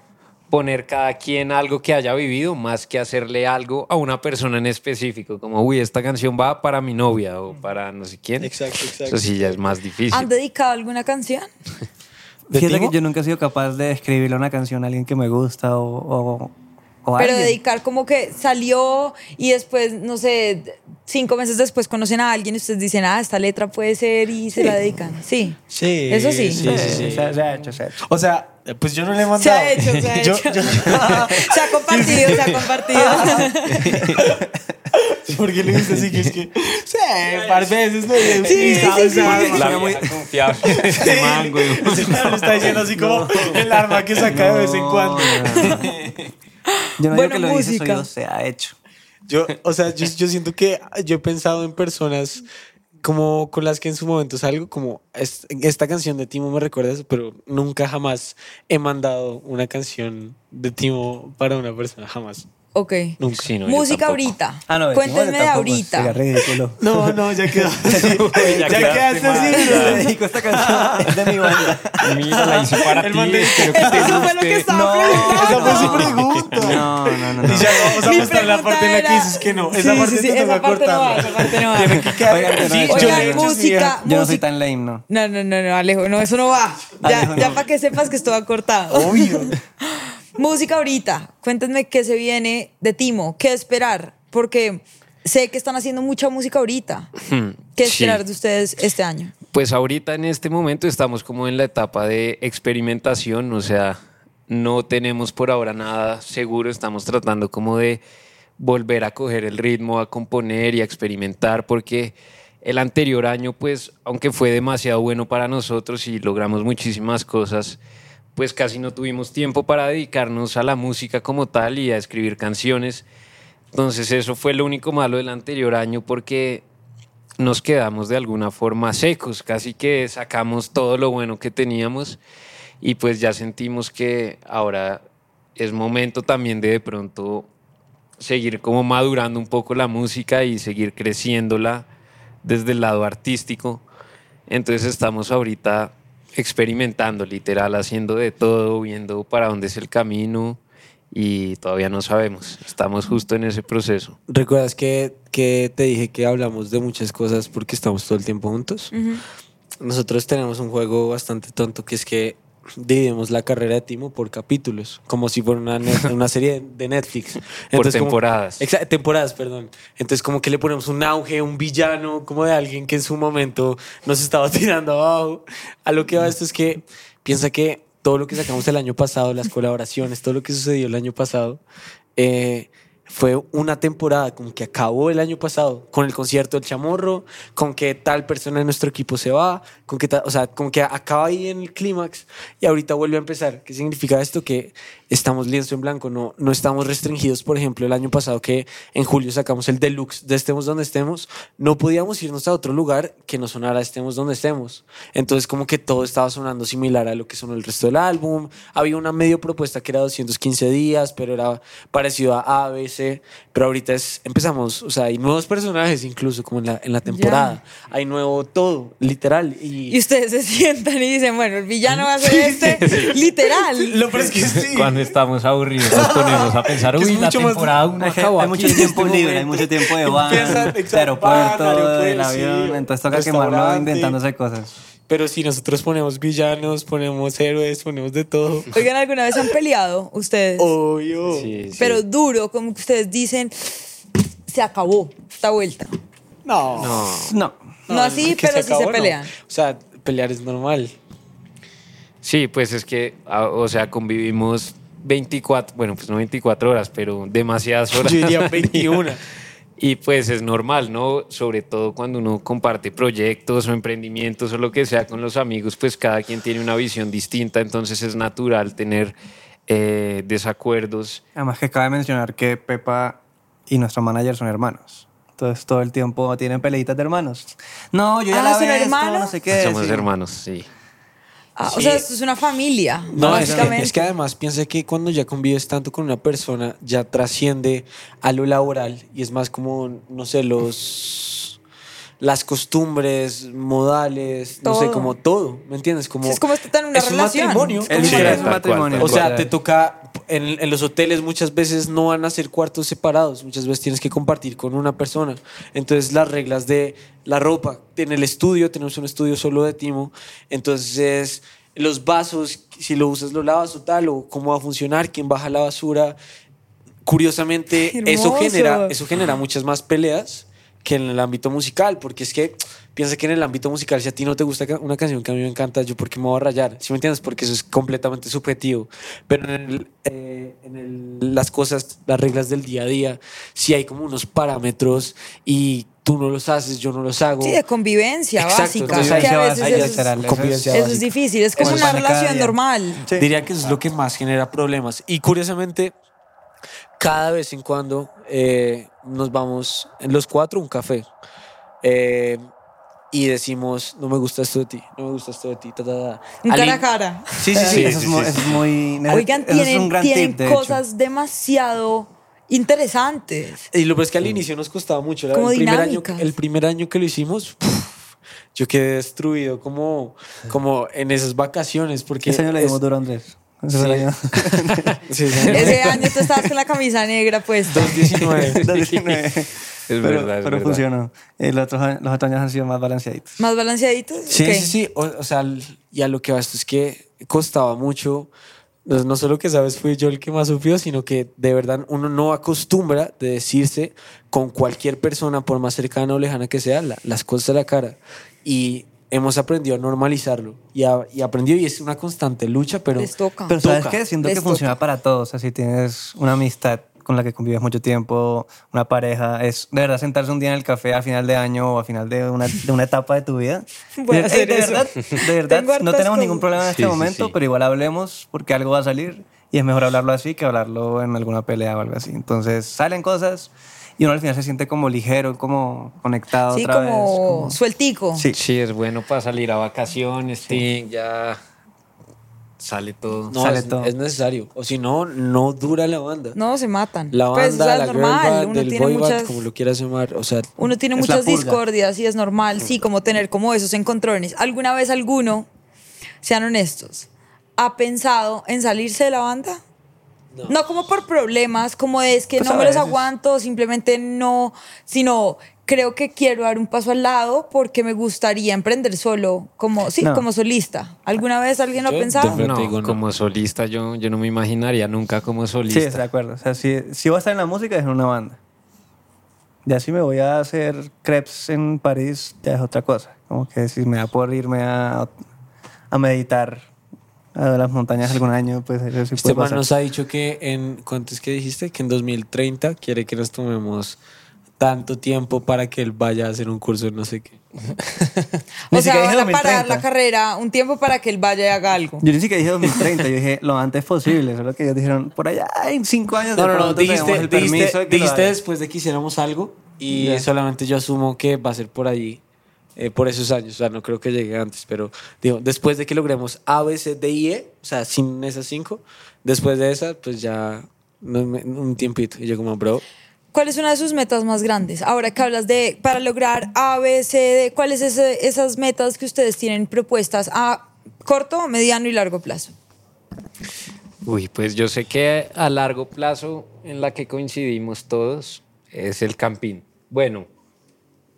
poner cada quien algo que haya vivido más que hacerle algo a una persona en específico, como, uy, esta canción va para mi novia o para no sé quién. Exacto, exacto. Eso sí ya es más difícil. ¿Han dedicado alguna canción? ¿De Fíjate que yo nunca he sido capaz de escribirle una canción a alguien que me gusta o, o, o Pero alguien. dedicar como que salió y después, no sé, cinco meses después conocen a alguien y ustedes dicen, ah, esta letra puede ser y se la dedican. Sí. Sí. Eso sí. Sí, sí, sí. Se, ha- hecho, se ha hecho. O sea, pues yo no le he mandado. Se ha hecho, se ha Yo- hecho. yo- se ha compartido, se ha compartido. ¿Por qué le dices así? Que es que. Sí, un par de veces he Sí, sí, sea, sí. La muy- confiable de este mango. Está diciendo así como el arma que saca de vez en cuando. Yo no Bueno, digo que lo música. yo, se ha hecho. Yo, o sea, yo, yo siento que yo he pensado en personas como con las que en su momento salgo, como es- esta canción de Timo me recuerda eso, pero nunca jamás he mandado una canción de Timo para una persona, jamás. Ok. Nunca. Sí, no, yo Música tampoco. ahorita. Ah, no, Cuéntenme de ahorita. No, no, ya quedó. ya quedaste así. Le dedico esta canción es de mi banda. Mira, la hice para El ti. espero que te Eso fue lo que estaba No, preguntando. Esa fue su pregunta. No, no, no. no. Y ya vamos a mostrar la pregunta parte en la que dices que no. Esa sí, parte sí, esa parte no va, esa parte no va. Tiene que quedar. Oigan, no, música, Yo no soy tan lame, no. No, no, no, no, Alejo, no, eso no va. Ya, no. para que sepas que esto va cortado. Obvio. Música ahorita. Cuéntenme qué se viene de Timo, qué esperar, porque sé que están haciendo mucha música ahorita. ¿Qué Sí. esperar de ustedes este año? Pues ahorita en este momento estamos como en la etapa de experimentación, o sea, no tenemos por ahora nada seguro, estamos tratando como de volver a coger el ritmo, a componer y a experimentar, porque el anterior año, pues, aunque fue demasiado bueno para nosotros y logramos muchísimas cosas, pues casi no tuvimos tiempo para dedicarnos a la música como tal y a escribir canciones. Entonces eso fue lo único malo del anterior año porque nos quedamos de alguna forma secos, casi que sacamos todo lo bueno que teníamos y pues ya sentimos que ahora es momento también de de pronto seguir como madurando un poco la música y seguir creciéndola desde el lado artístico. Entonces estamos ahorita experimentando, literal, haciendo de todo, viendo para dónde es el camino y todavía no sabemos. Estamos justo en ese proceso. ¿Recuerdas que, que te dije que hablamos de muchas cosas porque estamos todo el tiempo juntos? Nosotros tenemos un juego bastante tonto que es que dividimos la carrera de Timo por capítulos, como si fuera una, una serie de Netflix. Por como- temporadas. Exa- temporadas, perdón. Entonces como que le ponemos un auge, un villano, como de alguien que en su momento nos estaba tirando abajo. A lo que va esto es que piensa que todo lo que sacamos el año pasado, las colaboraciones, todo lo que sucedió el año pasado, eh, fue una temporada como que acabó el año pasado con el concierto del Chamorro, con que tal persona de nuestro equipo se va, con que o sea, como que acaba ahí en el clímax y ahorita vuelve a empezar. ¿Qué significa esto? Que estamos lienzo en blanco, no, no estamos restringidos. Por ejemplo, el año pasado que en julio sacamos el deluxe de Estemos donde estemos, no podíamos irnos a otro lugar que no sonara Estemos donde estemos. Entonces como que todo estaba sonando similar a lo que sonó el resto del álbum. Había una medio propuesta que era 215 días, pero era parecido a ABC. Pero ahorita es, empezamos, o sea, hay nuevos personajes incluso como en la, en la temporada. Hay nuevo todo, literal. Y Y, ustedes se sientan y dicen, bueno, el villano va a ser este, literal. lo es que sí. Cuando estamos aburridos nos ponemos a pensar, uy, la temporada aún no Hay, acabó hay mucho tiempo este libre, hay momento". mucho tiempo de van, exacto, aeropuerto, del avión, sí, entonces toca quemarlo inventándose cosas. Pero si nosotros ponemos villanos, ponemos héroes, ponemos de todo. Oigan, ¿alguna vez han peleado ustedes? Obvio. Sí, sí. Pero duro, como que ustedes dicen, se acabó esta vuelta. No. No. No así, pero sí se acabó, no. pelean. O sea, pelear es normal. Sí, pues es que, a- o sea, convivimos 24, bueno, pues no 24 horas, pero demasiadas horas. Yo diría al día. 21. Y pues es normal, ¿no? Sobre todo cuando uno comparte proyectos o emprendimientos o lo que sea con los amigos, pues cada quien tiene una visión distinta, entonces es natural tener eh, desacuerdos. Además que cabe mencionar que Pepa y nuestro manager son hermanos. Entonces todo el tiempo tienen peleitas de hermanos. No, yo ya Ah, la ¿son vi esto, hermanos? no sé qué. Somos sí. hermanos, sí. Ah, O sea, esto es una familia, No, es que, básicamente. es que además piensa que cuando ya convives tanto con una persona, ya trasciende a lo laboral y es más como, no sé, los las costumbres, modales, no sé, como todo, ¿me entiendes? Como, Es como estar en una es un relación. matrimonio. Literal es un matrimonio. O sea, te toca, en, en los hoteles muchas veces no van a ser cuartos separados, muchas veces tienes que compartir con una persona. Entonces las reglas de la ropa, en el estudio, tenemos un estudio solo de Timo, entonces los vasos, si lo usas lo lavas o tal, o cómo va a funcionar, quién baja la basura. Curiosamente, eso genera, eso genera muchas más peleas que en el ámbito musical, porque es que piensa que en el ámbito musical, si a ti no te gusta una canción que a mí me encanta, yo por qué me voy a rayar, ¿sí me entiendes? Porque eso es completamente subjetivo. Pero en, el, eh, en el- las cosas, las reglas del día a día, sí hay como unos parámetros y tú no los haces, yo no los hago. Sí, de convivencia Exacto, básica. que a veces eso, es, será, eso es- convivencia eso es difícil. Es como Eso una relación normal. Sí. Diría que eso es lo que más genera problemas. Y curiosamente, cada vez en cuando eh, nos vamos en los cuatro a un café eh, y decimos, no me gusta esto de ti, no me gusta esto de ti. ta, ta, ta". Un Al cara a cara. Sí, sí, sí. eso, es muy, eso es muy- Oigan, eso es tienen, un gran tienen tip, de hecho. cosas demasiado interesantes. Y lo peor es que al inicio nos costaba mucho. Como el, primer año, el primer año que lo hicimos, puf, yo quedé destruido como, como en esas vacaciones. Porque Ese año le es- dimos duro a Andrés. Ese año. Sí, sí. Ese año tú estabas con la camisa negra puesta. 2019. 2019. Es pero, verdad, es pero verdad. funcionó. Los otros, años- los otros años han sido más balanceaditos. ¿Más balanceaditos? Sí, Ok. sí, sí. O, o sea, y a lo que va esto es que costaba mucho. No, no solo que sabes fui yo el que más sufrió, sino que de verdad uno no acostumbra de decirse con cualquier persona, por más cercana o lejana que sea, la- las cosas a la cara. Y hemos aprendido a normalizarlo. Y, a- y aprendido, y es una constante lucha, pero Les toca. Pero ¿sabes Toca. qué? Siento Les que funciona toca. para todos. O sea, si tienes una amistad con la que convives mucho tiempo, una pareja, es de verdad sentarse un día en el café a final de año o a final de una, de una etapa de tu vida. Voy a de, hacer de eso. verdad, de verdad, Tengo no tenemos ningún problema en este Sí, sí, momento, sí. pero igual hablemos porque algo va a salir y es mejor hablarlo así que hablarlo en alguna pelea o algo así. Entonces salen cosas y uno al final se siente como ligero, como conectado Sí, otra como, vez. como- sueltico. Sí. Sí, es bueno para salir a vacaciones, sí, ya sale todo. no, Sale es, todo. es necesario. O si no, no dura la banda. No, se matan. La banda, pues, o sea, es la girl normal. band, uno del tiene boy band, muchas, como lo quieras llamar. O sea, uno tiene Es muchas discordias y es normal, sí, como tener como esos encontrones. ¿Alguna vez alguno, sean honestos, ha pensado en salirse de la banda? No, como por problemas, como es que Pues no me los aguanto, simplemente no, sino creo que quiero dar un paso al lado porque me gustaría emprender solo, como, sí, No. como solista. ¿Alguna vez alguien lo ha Yo pensado? de verdad- No, digo, no. como solista yo, yo no me imaginaría nunca como Sí, solista. estoy de acuerdo. O sea, si, si voy a estar en la música es en una banda. Ya si me voy a hacer crepes en París, ya es otra cosa. Como que si me da por irme a, a meditar a las montañas algún año, pues eso sí Este puede man pasar. nos ha dicho que en, ¿cuánto es que dijiste? Que en 2030 quiere que nos tomemos tanto tiempo para que él vaya a hacer un curso de no sé qué. O sea, van a parar 2030. la carrera un tiempo para que él vaya y haga algo. Yo ni siquiera dije 2030, yo dije lo antes posible. Solo que ellos dijeron, por allá en cinco años No, de no, no, dijiste, el dijiste, de dijiste haga". después de que hiciéramos algo y Ya. solamente yo asumo que va a ser por allí, eh, por esos años. O sea, no creo que llegue antes, pero digo, después de que logremos A, B, C, D y E, o sea, sin esas cinco, después de esas, pues ya un tiempito. Y yo como, bro, ¿Cuál es una de sus metas más grandes? Ahora que hablas de, para lograr A, B, C, D, ¿cuáles ese- esas metas que ustedes tienen propuestas a corto, mediano y largo plazo? Uy, pues yo sé que a largo plazo en la que coincidimos todos es el campín. Bueno,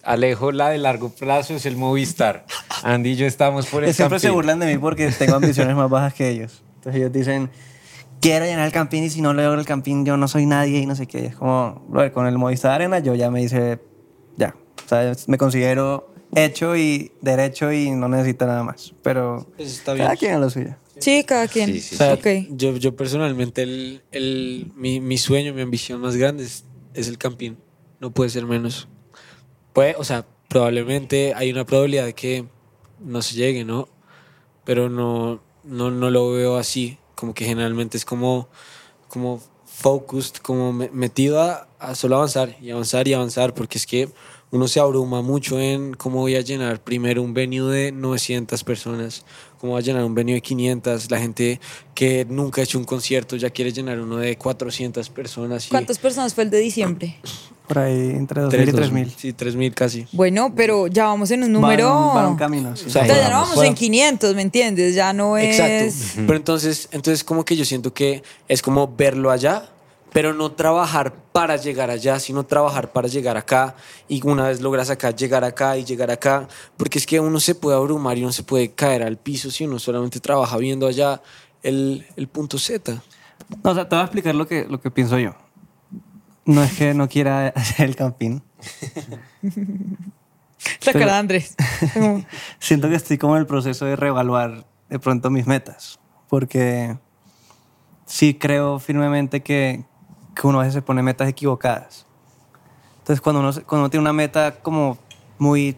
Alejo, la de largo plazo es el Movistar. Andy y yo estamos por el siempre se campín. burlan de mí porque tengo ambiciones más bajas que ellos. Entonces ellos dicen, quiero llenar el campín y si no logro el campín yo no soy nadie y no sé qué. Es como, brother, con el Movistar Arena yo ya me hice, ya. O sea, me considero hecho y derecho y no necesito nada más. Pero Pues está cada bien. quien a lo suyo. Sí, cada quien. Sí, sí, o sea, Ok. yo, yo personalmente, el, el, mi, mi sueño, mi ambición más grande es, es el campín. No puede ser menos. Puede, o sea, probablemente hay una probabilidad de que no se llegue, ¿no? Pero no, no, no lo veo así. Como que generalmente es como, como focused, como me- metido a, a solo avanzar y avanzar y avanzar, porque es que uno se abruma mucho en cómo voy a llenar primero un venue de 900 personas, cómo voy a llenar un venue de 500, la gente que nunca ha hecho un concierto ya quiere llenar uno de 400 personas. y ¿Cuántas personas fue el de diciembre? Por ahí entre 2.000 tres, y dos- 3.000. Sí, 3.000 casi. Bueno, pero ya vamos en un número... en un- va en un camino. sí. O sea, sea, ya no Vamos, en 500, ¿me entiendes? Ya no es... Exacto. Pero entonces, entonces como que yo siento que es como verlo allá, pero no trabajar para llegar allá, sino trabajar para llegar acá. Y una vez logras acá, llegar acá y llegar acá. Porque es que uno se puede abrumar y uno se puede caer al piso si uno solamente trabaja viendo allá el, el punto Z. No, o sea, te voy a explicar lo que, lo que pienso yo. No es que no quiera hacer el campín. La cara de Andrés. Siento que estoy como en el proceso de reevaluar de pronto mis metas. Porque sí creo firmemente que, que uno a veces se pone metas equivocadas. Entonces, cuando uno, cuando uno tiene una meta como muy,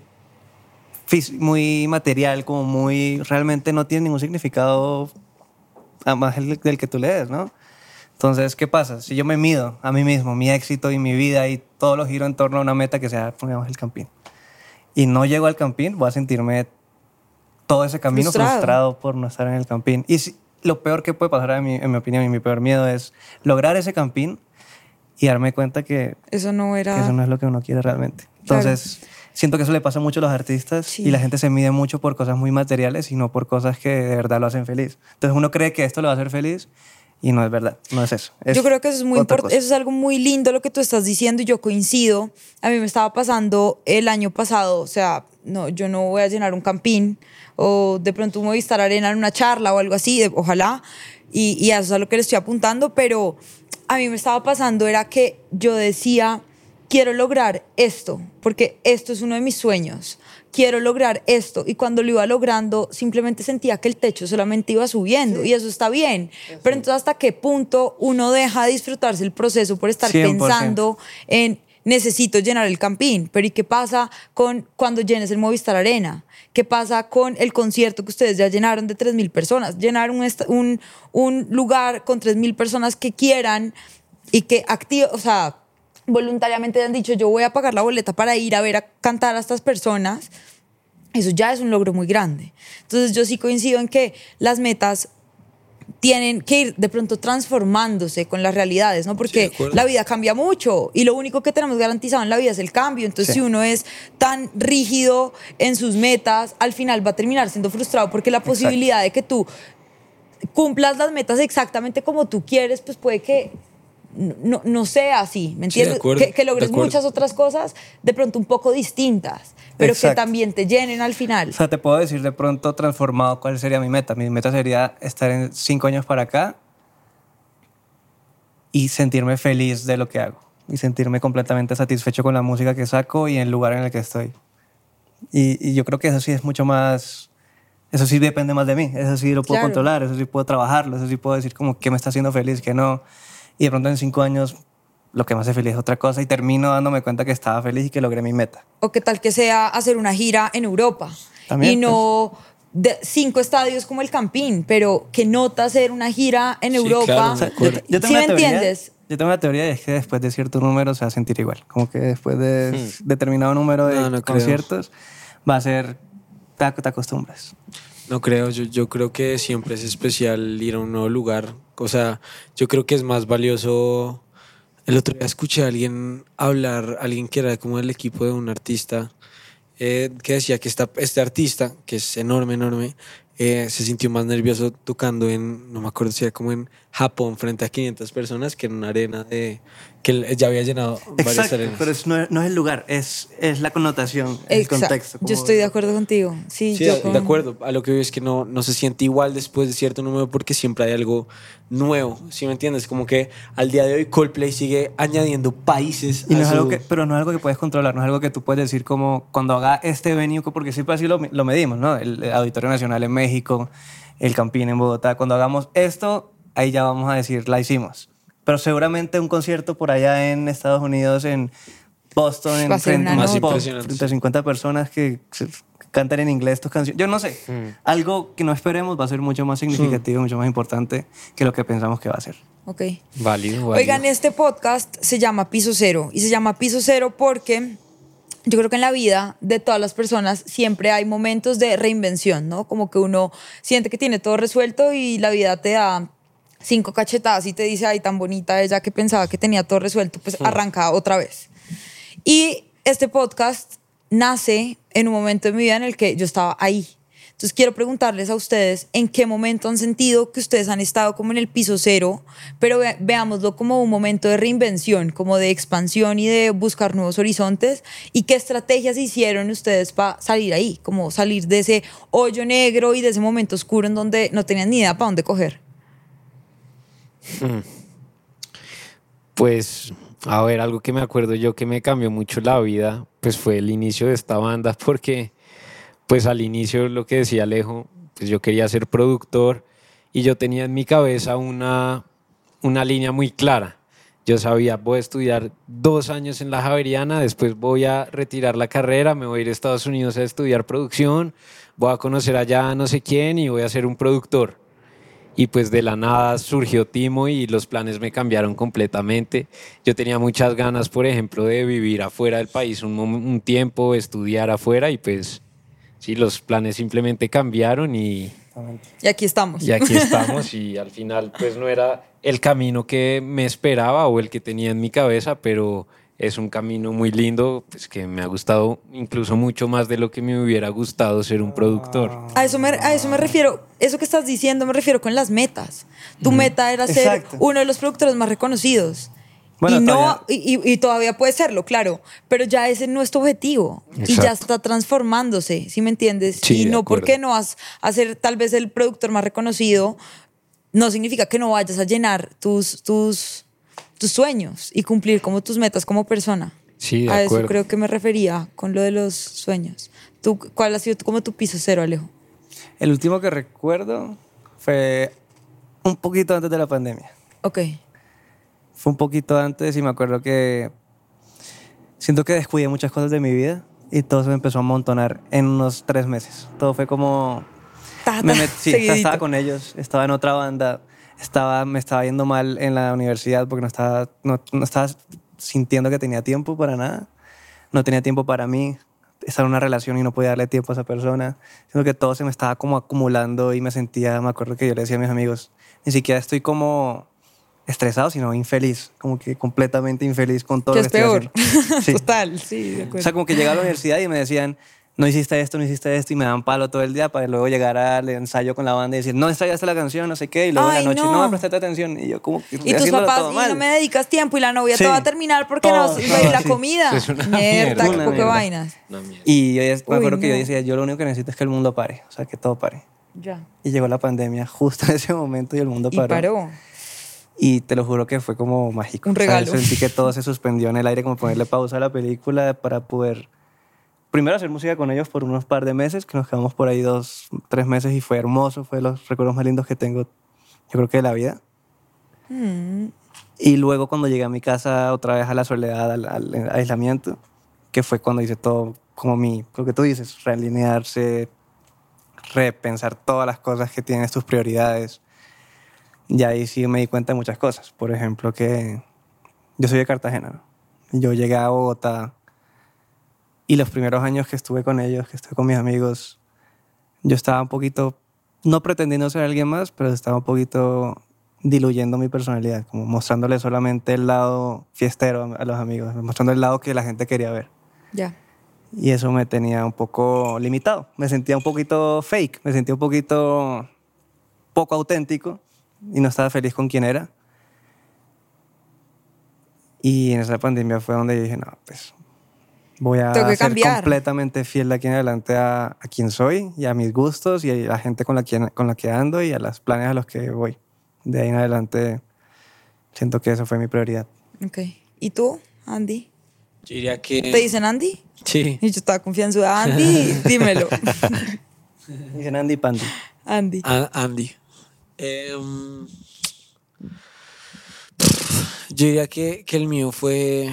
muy material, como muy... Realmente no tiene ningún significado a más el del que tú lees, ¿no? Entonces, ¿qué pasa? Si yo me mido a mí mismo, mi éxito y mi vida y todo lo giro en torno a una meta que sea, pongamos, el campín, y no llego al campín, voy a sentirme todo ese camino Frustrado. frustrado, por no estar en el campín. Y si- lo peor que puede pasar, en mi, en mi opinión, y mi peor miedo es lograr ese campín y darme cuenta que Eso no era... que eso no es lo que uno quiere realmente. Entonces, siento que eso le pasa mucho a los artistas Sí. y la gente se mide mucho por cosas muy materiales y no por cosas que de verdad lo hacen feliz. Entonces uno cree que esto lo va a hacer feliz y no es verdad, no es eso. Es Yo creo que eso es muy importante, eso es algo muy lindo lo que tú estás diciendo y yo coincido. A mí me estaba pasando el año pasado, o sea, no, yo no voy a llenar un campín o de pronto un Movistar Arena en una charla o algo así, de- ojalá, y, y eso es a lo que le estoy apuntando, pero a mí me estaba pasando era que yo decía, quiero lograr esto, porque esto es uno de mis sueños. Quiero lograr esto. Y cuando lo iba logrando, simplemente sentía que el techo solamente iba subiendo. Y eso está bien. Pero entonces, ¿hasta qué punto uno deja de disfrutarse el proceso por estar 100%. pensando en necesito llenar el campín? Pero ¿y qué pasa con cuando llenes el Movistar Arena? ¿Qué pasa con el concierto que ustedes ya llenaron de 3.000 personas? Llenar un, un, un lugar con 3.000 personas que quieran y que activo, o sea, voluntariamente han dicho yo voy a pagar la boleta para ir a ver a cantar a estas personas, eso ya es un logro muy grande. Entonces yo sí coincido en que las metas tienen que ir de pronto transformándose con las realidades, ¿no? Sí, Porque acuerdo. la vida cambia mucho y lo único que tenemos garantizado en la vida es el cambio. Entonces, Sí. si uno es tan rígido en sus metas, al final va a terminar siendo frustrado porque la posibilidad de que tú cumplas las metas exactamente como tú quieres, pues puede que no, no sea así, ¿me Sí, entiendes? acuerdo, que, que logres muchas otras cosas de pronto un poco distintas, pero que también te llenen al final. O sea, te puedo decir de pronto transformado cuál sería mi meta. Mi meta sería estar en cinco años para acá y sentirme feliz de lo que hago. Y sentirme completamente satisfecho con la música que saco y el lugar en el que estoy. Y, y yo creo que eso sí es mucho más... Eso sí depende más de mí. Eso sí lo puedo Claro. controlar. Eso sí puedo trabajarlo. Eso sí puedo decir como qué me está haciendo feliz, qué no. Y de pronto en cinco años lo que me hace feliz es otra cosa y termino dándome cuenta que estaba feliz y que logré mi meta. O qué tal que sea hacer una gira en Europa También, y no de cinco estadios como el Campín, pero que nota hacer una gira en Sí, Europa. claro, O sea, de acuerdo. yo, yo tengo ¿Sí me teoría, entiendes? Yo tengo una teoría y es que después de cierto número se va a sentir igual. Como que después de determinado número de Hmm. No, no creo. conciertos va a ser... Te, te acostumbras. No creo, yo, yo creo que siempre es especial ir a un nuevo lugar. O sea, yo creo que es más valioso. El otro día escuché a alguien hablar, alguien que era como del equipo de un artista, eh, que decía que esta, este artista, que es enorme, enorme, eh, se sintió más nervioso tocando en, no me acuerdo si era como en Japón, frente a 500 personas, que en una arena de, que ya había llenado varias Exacto, arenas. pero es- no, es, no es el lugar, es, es la connotación, el Exacto. contexto. Yo estoy de acuerdo contigo. Sí, Sí, yo de, con- de acuerdo. A lo que veo es que no, no se siente igual después de cierto número porque siempre hay algo nuevo. ¿Sí me entiendes? Como que al día de hoy Coldplay sigue añadiendo países. Y no a es su- algo que, pero no es algo que puedes controlar, no es algo que tú puedes decir como cuando haga este venue, porque siempre así lo, lo medimos, ¿no? El Auditorio Nacional en México, el Campín en Bogotá. Cuando hagamos esto, ahí ya vamos a decir, la hicimos. Pero seguramente un concierto por allá en Estados Unidos, en Boston, en frente, Más impresionante. frente a 50 personas que cantan en inglés tus canciones. Yo no sé, algo que no esperemos va a ser mucho más significativo, mucho más importante que lo que pensamos que va a ser. Ok. Válido, válido. Oigan, este podcast se llama Piso Cero y se llama Piso Cero porque yo creo que en la vida de todas las personas siempre hay momentos de reinvención, ¿no? Como que uno siente que tiene todo resuelto y la vida te da cinco cachetadas y te dice, ay, tan bonita ella que pensaba que tenía todo resuelto, pues arranca otra vez. Y este podcast nace en un momento de mi vida en el que yo estaba ahí. Entonces quiero preguntarles a ustedes en qué momento han sentido que ustedes han estado como en el piso cero, pero ve- veámoslo como un momento de reinvención, como de expansión y de buscar nuevos horizontes y qué estrategias hicieron ustedes para salir ahí, como salir de ese hoyo negro y de ese momento oscuro en donde no tenían ni idea para dónde coger. Pues, a ver, algo que me acuerdo yo que me cambió mucho la vida, pues fue el inicio de esta banda, porque pues al inicio lo que decía Alejo, pues yo quería ser productor y yo tenía en mi cabeza una, una línea muy clara. Yo sabía, voy a estudiar dos años en la Javeriana, después voy a retirar la carrera, me voy a ir a Estados Unidos a estudiar producción, voy a conocer allá a no sé quién y voy a ser un productor. Y pues de la nada surgió Timo y los planes me cambiaron completamente. Yo tenía muchas ganas, por ejemplo, de vivir afuera del país un, un tiempo, estudiar afuera y pues sí, los planes simplemente cambiaron y. Y aquí estamos. Y aquí estamos y al final pues no era el camino que me esperaba o el que tenía en mi cabeza, pero es un camino muy lindo, pues que me ha gustado incluso mucho más de lo que me hubiera gustado ser un productor. A eso, me, a eso me refiero, eso que estás diciendo me refiero con las metas. Tu meta era ser Exacto. uno de los productores más reconocidos. Bueno, y, no, todavía- y, y- y todavía puede serlo, claro, pero ya ese no es tu objetivo y ya está transformándose, ¿sí me entiendes? Sí, y no porque no vas a ser tal vez el productor más reconocido, no significa que no vayas a llenar tus, tus, tus sueños y cumplir como tus metas como persona. Sí, de a eso acuerdo. creo que me refería con lo de los sueños. ¿Tú, ¿Cuál ha sido tu- como tu piso cero, Alejo? El último que recuerdo fue un poquito antes de la pandemia. Ok. Fue un poquito antes y me acuerdo que siento que descuidé muchas cosas de mi vida y todo se me empezó a amontonar en unos tres meses. Todo fue como... Ta, Me ta, met- sí, estaba con ellos, estaba en otra banda, estaba, me estaba yendo mal en la universidad porque no estaba, no, no estaba sintiendo que tenía tiempo para nada, no tenía tiempo para mí, estaba en una relación y no podía darle tiempo a esa persona, sino que todo se me estaba como acumulando y me sentía, me acuerdo que yo le decía a mis amigos, ni siquiera estoy como estresado, sino infeliz, como que completamente infeliz con todo Que lo es que estoy peor. haciendo. Sí. Total, sí, de O acuerdo. sea, como que llegaba a la universidad y me decían, no hiciste esto, no hiciste esto, y me dan palo todo el día para luego llegar al ensayo con la banda y decir, no ensayaste la canción, no sé qué, y luego en Ay, la noche, no. no, me prestaste atención. Y yo, como y tus papás, todo y mal. no me dedicas tiempo y la novia Sí. te va a terminar porque Todo, no ir la sí. comida. Es una mierda, mierda. qué Una poco mierda. vainas. Una mierda. Y yo me Uy, acuerdo que yo no. decía, yo lo único que necesito es que el mundo pare, o sea, que todo pare. Ya. Y llegó la pandemia justo en ese momento y el mundo Y paró. paró. Y te lo juro que fue como mágico. Un O sea, regalo. sentí que todo se suspendió en el aire, como ponerle pausa a la película para poder primero hacer música con ellos por unos par de meses, que nos quedamos por ahí dos, tres meses y fue hermoso, fue de los recuerdos más lindos que tengo, yo creo que de la vida. Mm. Y luego cuando llegué a mi casa otra vez a la soledad, al, al aislamiento, que fue cuando hice todo como mi, lo que tú dices, realinearse, repensar todas las cosas que tienes, tus prioridades. Y ahí sí me di cuenta de muchas cosas. Por ejemplo, que yo soy de Cartagena. ¿no? Yo llegué a Bogotá y los primeros años que estuve con ellos, que estuve con mis amigos, yo estaba un poquito, no pretendiendo ser alguien más, pero estaba un poquito diluyendo mi personalidad, como mostrándole solamente el lado fiestero a los amigos, mostrando el lado que la gente quería ver. Ya. Y eso me tenía un poco limitado. Me sentía un poquito fake, me sentía un poquito poco auténtico y no estaba feliz con quien era. Y en esa pandemia fue donde dije, no, pues voy a Tengo que ser cambiar. completamente fiel de aquí en adelante a, a quien soy y a mis gustos y a la gente con la, que, con la que ando y a los planes a los que voy. De ahí en adelante siento que esa fue mi prioridad. Ok. ¿Y tú, Andy? Yo diría que... ¿Te dicen Andy? Sí. Y yo estaba confianzuda. Andy, dímelo. Dicen Andy Pandy. Andy. A- Andy. Em, yo diría que, que el mío fue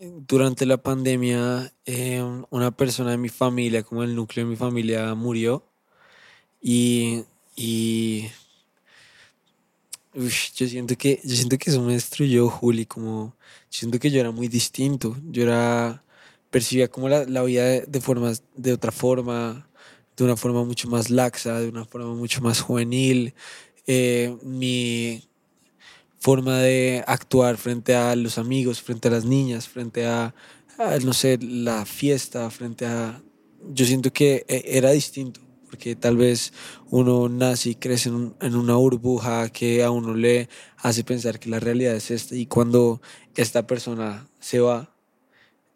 durante la pandemia. em, una persona de mi familia, como el núcleo de mi familia, murió. Y. y ush, yo siento que yo siento que eso me destruyó, Juli. Como siento que yo era muy distinto. Yo era percibía como la, la vida de, de formas de otra forma, de una forma mucho más laxa, de una forma mucho más juvenil. Eh, mi forma de actuar frente a los amigos, frente a las niñas, frente a, no sé, la fiesta, frente a... Yo siento que eh, era distinto, porque tal vez uno nace y crece en, en una burbuja que a uno le hace pensar que la realidad es esta, y cuando esta persona se va,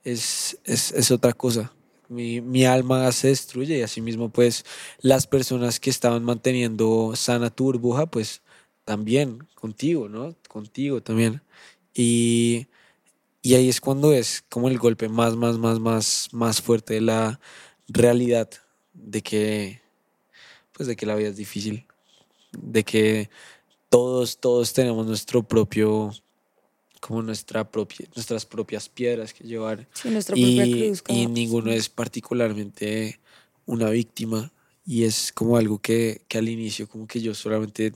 es, es, es otra cosa. Mi, mi alma se destruye y asimismo pues las personas que estaban manteniendo sana tu burbuja pues también contigo, ¿no? Contigo también. Y, y ahí es cuando es como el golpe más, más, más, más, más fuerte de la realidad de que pues de que la vida es difícil, de que todos, todos tenemos nuestro propio como nuestra propia, nuestras propias piedras que llevar Sí, nuestra propia y, cruz. y ninguno es particularmente una víctima y es como algo que, que al inicio como que yo solamente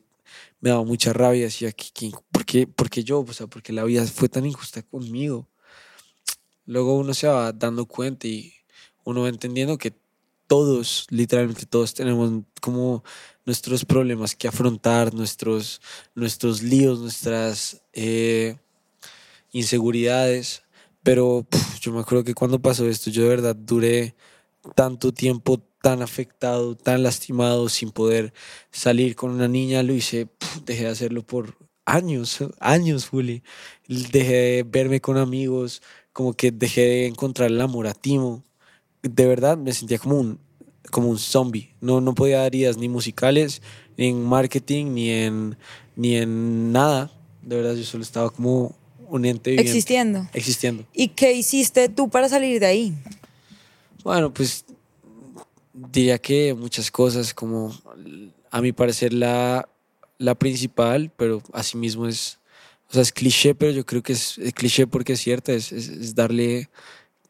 me daba mucha rabia decía que- ¿por, qué, por qué yo? O sea, porque la vida fue tan injusta conmigo luego uno se va dando cuenta y uno va entendiendo que todos, literalmente todos tenemos como nuestros problemas que afrontar, nuestros, nuestros líos, nuestras eh, inseguridades. Pero yo me acuerdo que cuando pasó esto, yo de verdad duré tanto tiempo tan afectado, tan lastimado, sin poder salir con una niña, lo hice, puf, dejé de hacerlo por años, años, Juli. Dejé de verme con amigos, como que dejé de encontrar el amor a Timo. De verdad me sentía como un, como un zombie. No, no podía dar ideas ni musicales, ni en marketing, ni en, ni en nada. De verdad yo solo estaba como un ente viviente. Existiendo. Existiendo. ¿Y qué hiciste tú para salir de ahí? Bueno, pues diría que muchas cosas, como a mi parecer la, la principal, pero asimismo es, o sea, es cliché, pero yo creo que es, cliché porque es cierta, es, darle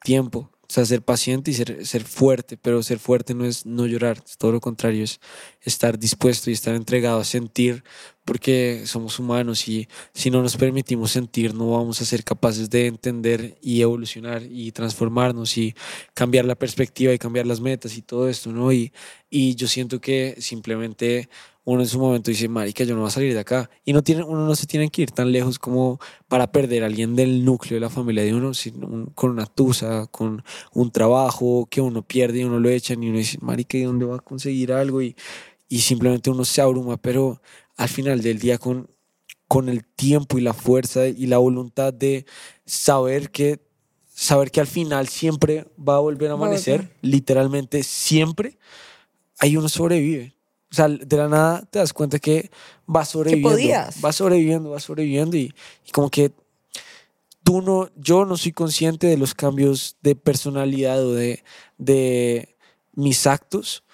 tiempo, o sea, ser paciente y ser, ser fuerte, pero ser fuerte no es no llorar, todo lo contrario, es estar dispuesto y estar entregado a sentir, porque somos humanos y si no nos permitimos sentir, no vamos a ser capaces de entender y evolucionar y transformarnos y cambiar la perspectiva y cambiar las metas y todo esto, ¿no? Y, y yo siento que simplemente uno en su momento dice, marica, yo no voy a salir de acá. Y no tiene, uno no se tiene que ir tan lejos como para perder a alguien del núcleo de la familia de uno, sino con una tusa, con un trabajo que uno pierde y uno lo echan y uno dice, marica, ¿y dónde va a conseguir algo? Y, y simplemente uno se abruma, pero al final del día con, con el tiempo y la fuerza y la voluntad de saber que saber que al final siempre va a volver a amanecer, volver. literalmente siempre, ahí uno sobrevive. O sea, de la nada te das cuenta que vas sobreviviendo. podías. Vas sobreviviendo, vas sobreviviendo y, y como que tú no, yo no soy consciente de los cambios de personalidad o de, de mis actos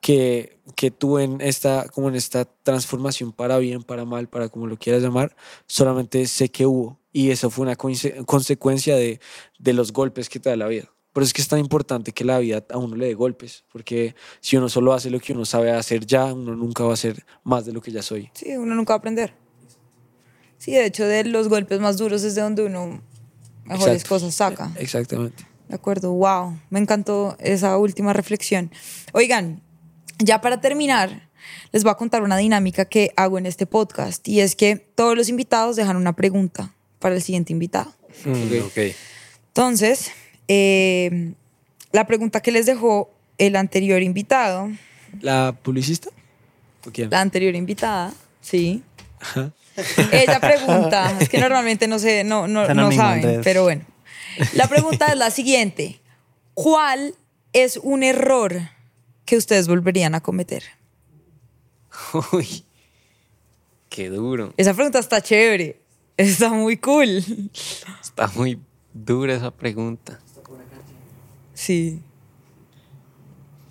que, que tuve en esta, como en esta transformación para bien, para mal, para como lo quieras llamar, solamente sé que hubo. Y eso fue una conse- consecuencia de, de los golpes que te da la vida. Por eso es que es tan importante que la vida a uno le dé golpes, porque si uno solo hace lo que uno sabe hacer ya, uno nunca va a hacer más de lo que ya soy. Sí, uno nunca va a aprender. Sí, de hecho, de los golpes más duros es de donde uno mejores Exacto. cosas saca. Exactamente. De acuerdo, wow, me encantó esa última reflexión. Oigan, ya para terminar, les voy a contar una dinámica que hago en este podcast y es que todos los invitados dejan una pregunta para el siguiente invitado. Mm, ok. Entonces, eh, la pregunta que les dejó el anterior invitado, ¿La publicista? ¿O quién? la anterior invitada, sí. Ella pregunta, es que normalmente no sé, no, no, no saben, Andrés. pero bueno. La pregunta es la siguiente. ¿Cuál es un error que ustedes volverían a cometer? Uy, qué duro. Esa pregunta está chévere. Está muy cool. Está muy dura esa pregunta. Sí.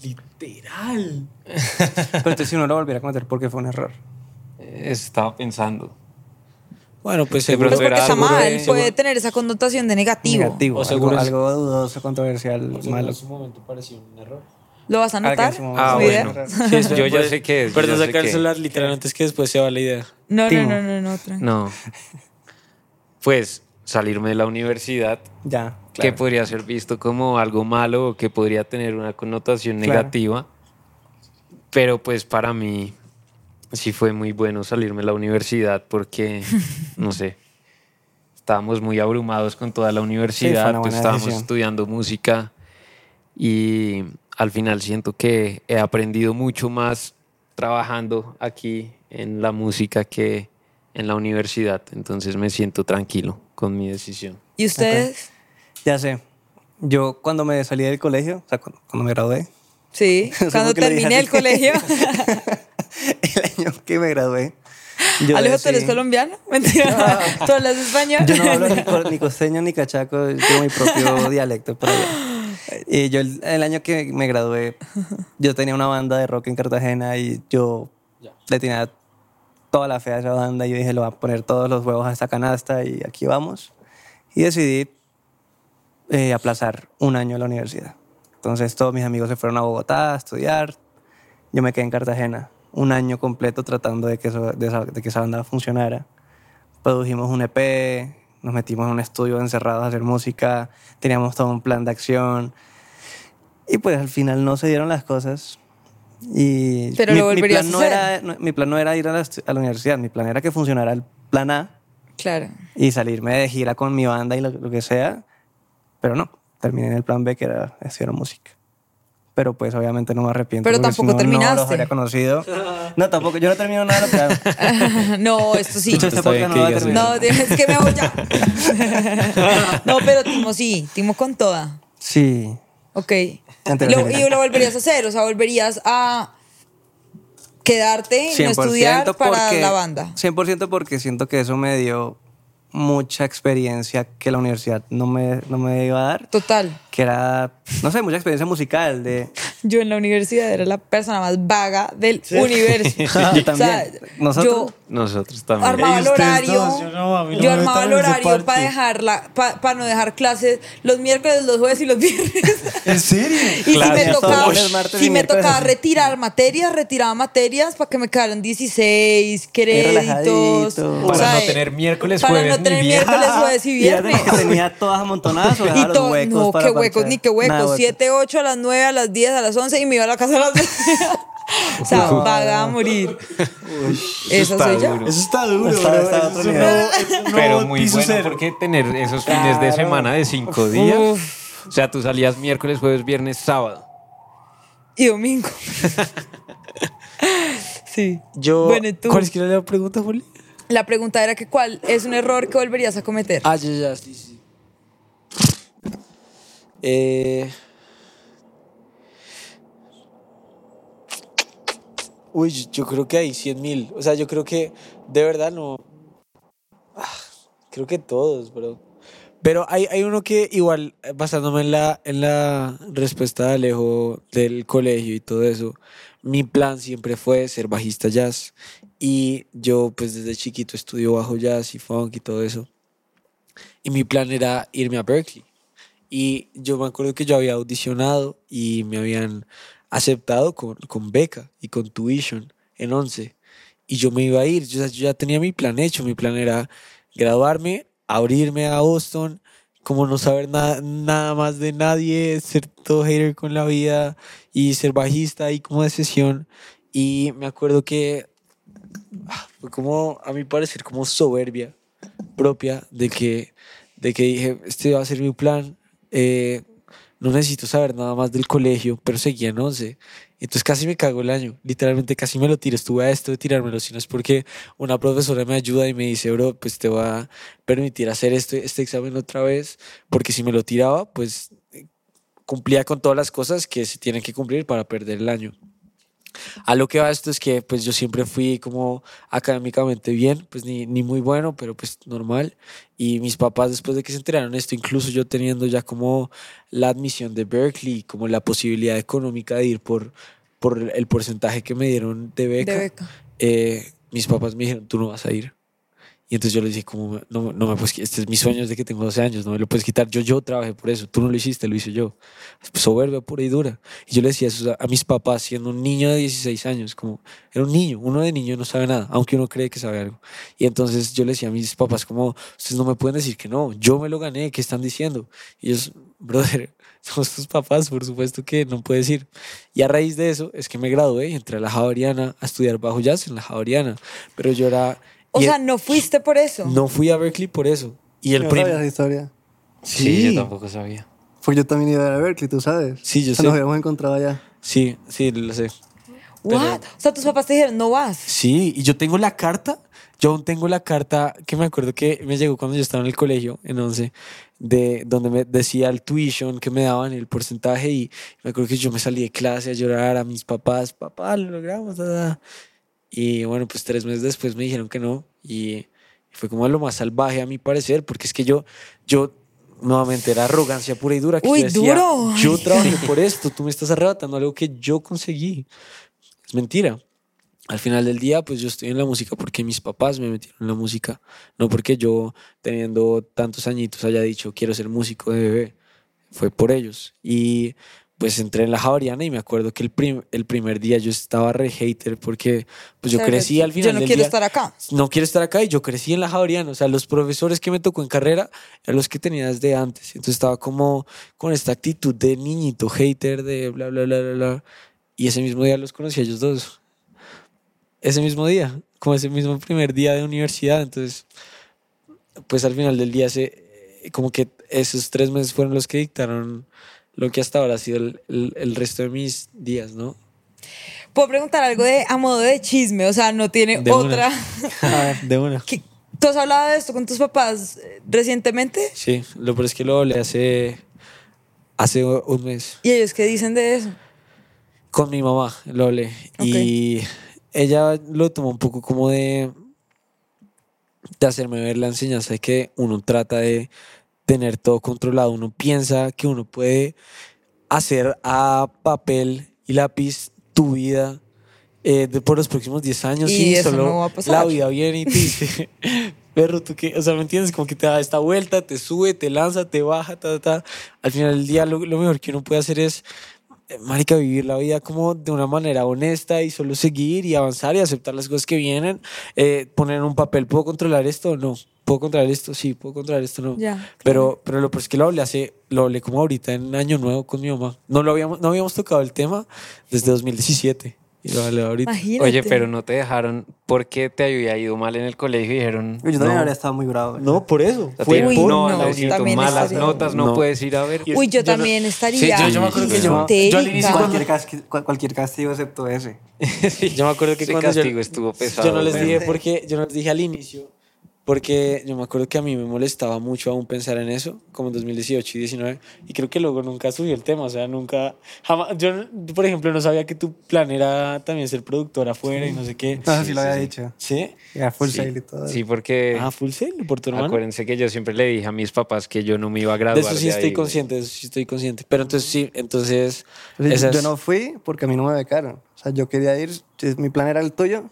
Literal. Pero entonces si uno lo volviera a cometer porque fue un error. Eh, Estaba pensando. Bueno, pues seguro. Pues porque está mal, de- puede tener esa connotación de negativo. Negativo. O algo, seguro es- algo dudoso, controversial, malo. su momento pareció un error. ¿Lo vas a anotar? Ah, error. Sí, espera, Yo ya sé qué es, sé sacar el celular literalmente es que después se va la idea. No, no, no, no, no, tranqui. No. Pues salirme de la universidad, Ya, que claro. podría ser visto como algo malo o que podría tener una connotación Claro. negativa. Pero pues para mí sí fue muy bueno salirme de la universidad porque, no sé, estábamos muy abrumados con toda la universidad, una pues estábamos decisión. estudiando música y al final siento que he aprendido mucho más trabajando aquí en la música que en la universidad, entonces me siento tranquilo con mi decisión. ¿Y ustedes? Ya sé. Yo cuando me salí del colegio, o sea, cuando, cuando me gradué, Sí, cuando terminé el colegio. el año que me gradué, yo Alejo, ¿tú eres colombiano? Mentira. ¿Tú hablas español? Yo no hablo ni, ni costeño ni cachaco, tengo mi propio dialecto por allá. Y yo el, el año que me gradué, yo tenía una banda de rock en Cartagena y yo le tenía toda la fe a esa banda y yo dije, lo voy a poner todos los huevos a esta canasta y aquí vamos. Y decidí eh, aplazar un año la universidad. Entonces todos mis amigos se fueron a Bogotá a estudiar, yo me quedé en Cartagena un año completo tratando de que, eso- de esa, de que esa banda funcionara produjimos un EP, nos metimos en un estudio encerrados a hacer música, teníamos todo un plan de acción. Y pues al final no se dieron las cosas. Y Pero mi, lo mi plan a no era, no- mi plan no era ir a la, estu- a la universidad, mi plan era que funcionara el plan A Claro. y salirme de gira con mi banda y lo, lo que sea. Pero no, terminé en el plan B que era estudiar música. Pero pues obviamente no me arrepiento. Pero si tampoco no, No los terminaste. habría conocido. No, tampoco. Yo no termino nada hago. no, esto sí. Hecho, este no va a digas terminar. No, tienes que me hago ya. no, pero Timo sí, Timo con toda. Sí. Ok. Y lo, realidad. y lo volverías a hacer, o sea, volverías a quedarte y no estudiar para porque- la banda. 100% porque siento que eso me dio mucha experiencia que la universidad no me, no me iba a dar. Total. Que era, no sé, mucha experiencia musical de... Yo en la universidad era la persona más vaga del universo. Yo también. Nosotros. Yo Nosotros también. armaba el horario. dos, yo no, no yo armaba el horario para dejarla, para no dejar clases los miércoles, los jueves y los viernes. ¿En serio? Y Claro, si me tocaba, si y me retirar materias, retiraba materias para que me quedaran 16 créditos. o Para sea, no tener miércoles, para jueves no ni tener viernes. miércoles, jueves y viernes. que tenía todas amontonadas o Y los todo, huecos no, para qué huecos, ni qué huecos. huecos. 7, 8, a las 9, a las 10, a las 11 y me iba a la casa a las 12. o sea, vaga a morir. Esa está soy yo. duro. Eso está duro, Está- bro. está Eso otro nivel. nuevo- es un Pero muy bueno cero. porque tener esos fines de semana de cinco días. O sea, tú salías miércoles, jueves, viernes, sábado. Y domingo. sí. Yo, Bueno, ¿y tú? ¿Cuál es que era la pregunta, Juli? La pregunta era que cuál es un error que volverías a cometer. Ah, ya, ya, sí, sí. Eh... Uy, yo- creo que hay 100 mil. O sea, yo creo que de verdad no. Ah, creo que todos, bro. Pero hay, hay uno que igual, eh, basándome en la, en la respuesta de Alejo del colegio y todo eso, mi plan siempre fue ser bajista jazz. Y yo pues desde chiquito estudio bajo jazz y funk y todo eso. Y mi plan era irme a Berkeley. Y yo me acuerdo que yo había audicionado y me habían aceptado con, con beca y con tuition en 11. Y yo me iba a ir, yo, yo ya tenía mi plan hecho, mi plan era graduarme, abrirme a Boston, como no saber nada nada más de nadie, ser todo hater con la vida y ser bajista y como de sesión. Y me acuerdo que ah, fue como, a mi parecer, como soberbia propia de que, de que dije, este va a ser mi plan, eh, no necesito saber nada más del colegio, pero seguía en 11. Entonces casi me cago el año, literalmente casi me lo tiro, estuve a esto de tirármelo, si no es porque una profesora me ayuda y me dice, bro, pues te va a permitir hacer este, este examen otra vez, porque si me lo tiraba, pues eh, cumplía con todas las cosas que se tienen que cumplir para perder el año. A lo que va esto es que pues yo siempre fui como académicamente bien, pues ni, ni muy bueno, pero pues normal. Y mis papás después de que se enteraron esto, incluso yo teniendo ya como la admisión de Berkeley, como la posibilidad económica de ir por, por el porcentaje que me dieron de beca, De beca. eh, mis papás me dijeron, tú no vas a ir. Y entonces yo les dije, como, no, no me puedes este es mi sueño desde que tengo 12 años, no me lo puedes quitar. Yo, yo trabajé por eso, tú no lo hiciste, lo hice yo. Soberbia pura y dura. Y yo le decía eso a, mis papás siendo un niño de 16 años, como, era un niño, uno de niño no sabe nada, aunque uno cree que sabe algo. Y entonces yo le decía a mis papás, como, ustedes no me pueden decir que no, yo me lo gané, ¿qué están diciendo? Y ellos, brother, somos tus papás, por supuesto que no puedes ir. Y a raíz de eso es que me gradué y entré a la Javeriana a estudiar bajo jazz en la Javeriana. Pero yo era... O y sea, el- no fuiste por eso. no fui a Berkeley por eso. Y el No sabía esa historia. Sí, yo tampoco sabía. Pues yo también iba a Berkeley, tú sabes. Sí, yo O sea, sé. Nos habíamos encontrado allá. Sí, sí, lo sé. What? O sea, tus papás te dijeron, no vas. Sí, y yo tengo la carta, yo aún tengo la carta que me acuerdo que me llegó cuando yo estaba en el colegio, en 11, de, donde me decía el tuition que me daban, el porcentaje, y me acuerdo que yo me salí de clase a llorar a mis papás, papá, lo logramos, da, da". Y bueno, pues tres meses después me dijeron que no, y fue como lo más salvaje a mi parecer, porque es que yo, yo nuevamente era arrogancia pura y dura, que Uy, yo decía, duro. yo trabajé por esto, tú me estás arrebatando algo que yo conseguí. Es mentira. Al final del día, pues yo estoy en la música porque mis papás me metieron en la música, no porque yo, teniendo tantos añitos, haya dicho quiero ser músico de bebé. Fue por ellos. Y pues entré en la Javariana y me acuerdo que el, prim- el primer día yo estaba re hater porque pues yo Claro, crecí al final Yo no del quiero día- estar acá. no quiero estar acá y yo crecí en la Javariana. O sea, los profesores que me tocó en carrera eran los que tenía desde antes. Entonces estaba como con esta actitud de niñito hater, de bla, bla, bla, bla, bla. Y ese mismo día los conocí a ellos dos. Ese mismo día, como ese mismo primer día de universidad. Entonces, pues al final del día, se, como que esos tres meses fueron los que dictaron lo que hasta ahora ha sido el, el- el resto de mis días, ¿no? Puedo preguntar algo de a modo de chisme, o sea, no tiene De una. otra. A ver, de una. ¿Qué- ¿Tú has hablado de esto con tus papás eh, recientemente? Sí, lo peor es que lo hablé hace, hace un mes. ¿Y ellos qué dicen de eso? Con mi mamá lo hablé. Y ella lo tomó un poco como de, de hacerme ver la enseñanza de que uno trata de tener todo controlado. Uno piensa que uno puede hacer a papel y lápiz tu vida eh, de- por los próximos 10 años Y y, solo no va a pasar. la vida viene y te dice, perro, tú qué, o sea, ¿me entiendes? Como que te da esta vuelta, te sube, te lanza, te baja, ta, ta, ta. Al final del día lo, lo mejor que uno puede hacer es, marica, vivir la vida como de una manera honesta y solo seguir y avanzar y aceptar las cosas que vienen, eh, poner en un papel, ¿puedo controlar esto o no? ¿Puedo controlar esto? Sí, ¿puedo controlar esto? No. Ya, claro. Pero, pero lo peor es que lo hablé hace, lo hablé como ahorita en Año Nuevo con mi mamá. No lo habíamos, no habíamos tocado el tema desde 2017. Y lo hablé ahorita. Imagínate. Oye, pero no te dejaron porque te había ido mal en el colegio y dijeron. Yo también no, habría estado muy bravo. No, por eso. o sea, Fue Uy, por no, no, también malas estaría- notas, no, No. puedes ir a ver. Uy, yo, yo no- también estaría. Sí, yo- yo me acuerdo que yo- yo al inicio Cualquier, cual- cualquier castigo excepto ese. Yo me acuerdo que Ese cuando yo, castigo estuvo pesado. yo no les dije porque yo no les dije al inicio porque yo me acuerdo que a mí me molestaba mucho aún pensar en eso como en 2018 y 19 y creo que luego nunca subió el tema o sea nunca jamás yo por ejemplo no sabía que tu plan era también ser productor afuera y no sé qué No, sí, lo había dicho. sí Ya, full Sí, sale y todo. Sí, porque ah full sale por tu hermano acuérdense que yo siempre le dije a mis papás que yo no me iba a de graduar. eso sí de estoy ahí, consciente de eso sí estoy consciente pero entonces sí entonces sea, esas- Yo no fui porque a mí no me becaron. O sea, yo quería ir, mi plan era el tuyo,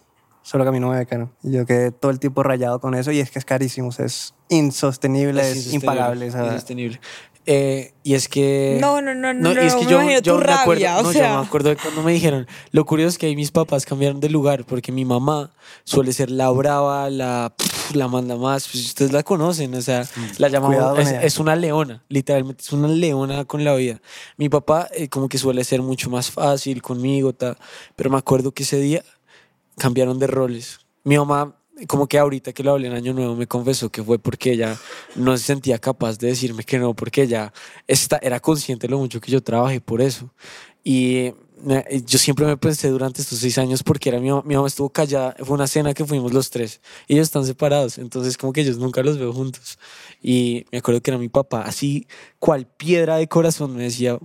solo no me becaron. Y yo quedé todo el tiempo rayado con eso y es que es carísimo, o sea, es insostenible, es, insostenible, impagable. insostenible. Eh, y es que. No, no, no, no, y es no, que me yo, imagino yo tu me acuerdo, rabia, o no, sea. yo me acuerdo de cuando me dijeron. Lo curioso es que ahí mis papás cambiaron de lugar porque mi mamá suele ser la brava, la, la manda más. Pues ustedes la conocen, o sea, la llamamos. Es, es una leona, literalmente, es una leona con la vida. Mi papá, eh, como que suele ser mucho más fácil conmigo, ta, pero me acuerdo que ese día cambiaron de roles. Mi mamá, como que ahorita que lo hablé en Año Nuevo, me confesó que fue porque ella no se sentía capaz de decirme que no, porque ella está, era consciente de lo mucho que yo trabajé por eso. Y yo siempre me pensé durante estos seis años porque era mi, mi mamá estuvo callada, fue una cena que fuimos los tres, ellos están separados, entonces como que ellos nunca los veo juntos. Y me acuerdo que era mi papá, así cual piedra de corazón, me decía,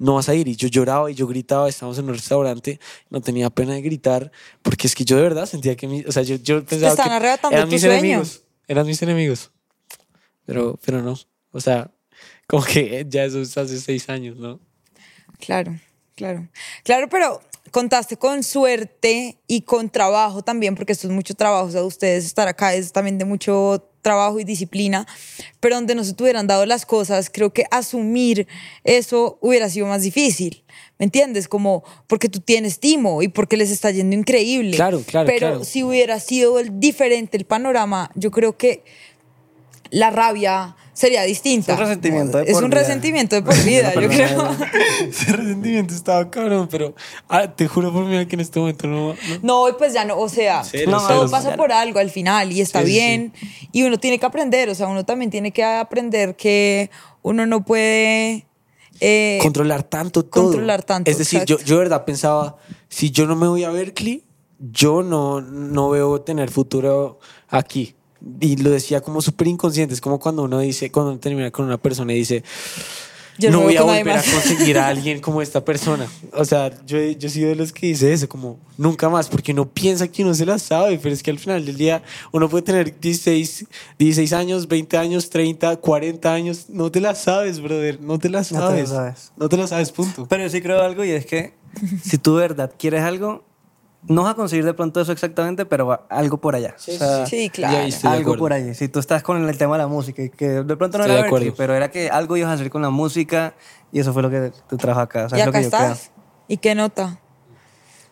no vas a ir. Y yo lloraba y yo gritaba, estábamos en un restaurante, no tenía pena de gritar, porque es que yo de verdad sentía que, mi, o sea, yo, yo pensaba están que arrebatando eran mis sueño. enemigos, eran mis enemigos. Pero, pero no, o sea, como que ya eso es hace seis años, ¿no? Claro, claro. Claro, pero contaste con suerte y con trabajo también, porque esto es mucho trabajo. O sea, ustedes estar acá es también de mucho trabajo y disciplina, pero donde no se te hubieran dado las cosas, creo que asumir eso hubiera sido más difícil. ¿Me entiendes? Como porque tú tienes timo y porque les está yendo increíble. Claro, claro, Pero claro. si hubiera sido el diferente el panorama, yo creo que la rabia sería distinta. Es un resentimiento de Es por un vida. resentimiento de por vida, yo creo. Ese resentimiento estaba cabrón, pero ah, te juro por mí que en este momento no. no. No, y pues ya no, o sea, Cero, todo pasa por algo al final y está Sí, sí, bien. Y uno tiene que aprender, o sea, uno también tiene que aprender que uno no puede... eh, controlar tanto todo. controlar tanto, Es decir, yo, yo de verdad pensaba, si yo no me voy a Berkeley, yo no, no veo tener futuro aquí. Y lo decía como súper inconsciente, es como cuando uno dice, cuando uno termina con una persona y dice, Yo no voy a volver a más". conseguir a alguien como esta persona. O sea, yo, yo he sido de los que dice eso, como nunca más, porque uno piensa que uno se la sabe, pero es que al final del día uno puede tener 16, 16 años, 20 años, 30, 40 años, no te la sabes, brother, no te la No te la sabes. sabes. No te la sabes, punto. Pero yo sí creo algo y es que si tú de verdad quieres algo, no vas a conseguir de pronto eso exactamente, pero algo por allá. O sea, Sí, claro. algo por ahí. Si tú estás con el tema de la música, y que de pronto no Estoy era de acuerdo. Berkeley, pero era que algo ibas a hacer con la música y eso fue lo que tú trabajas acá. O sea, y es lo acá que yo creo. estás. ¿Y qué nota?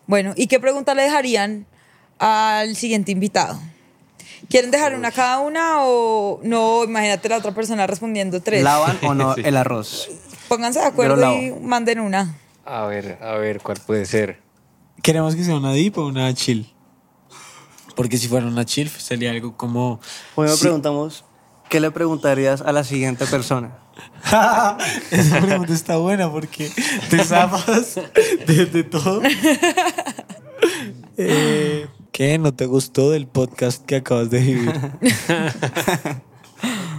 Bueno, ¿y qué pregunta le dejarían al siguiente invitado? ¿Quieren dejar una cada una o no? Imagínate la otra persona respondiendo tres. ¿Lavan o no el arroz? Pónganse de Yo acuerdo lo y manden una. A ver, a ver, ¿cuál puede ser? Queremos que sea una deep o una chill. Porque si fuera una chill sería algo como... Hoy nos Sí. preguntamos, ¿qué le preguntarías a la siguiente persona? Esa pregunta está buena porque te zafas de, de todo. Eh, ¿Qué no te gustó del podcast que acabas de vivir?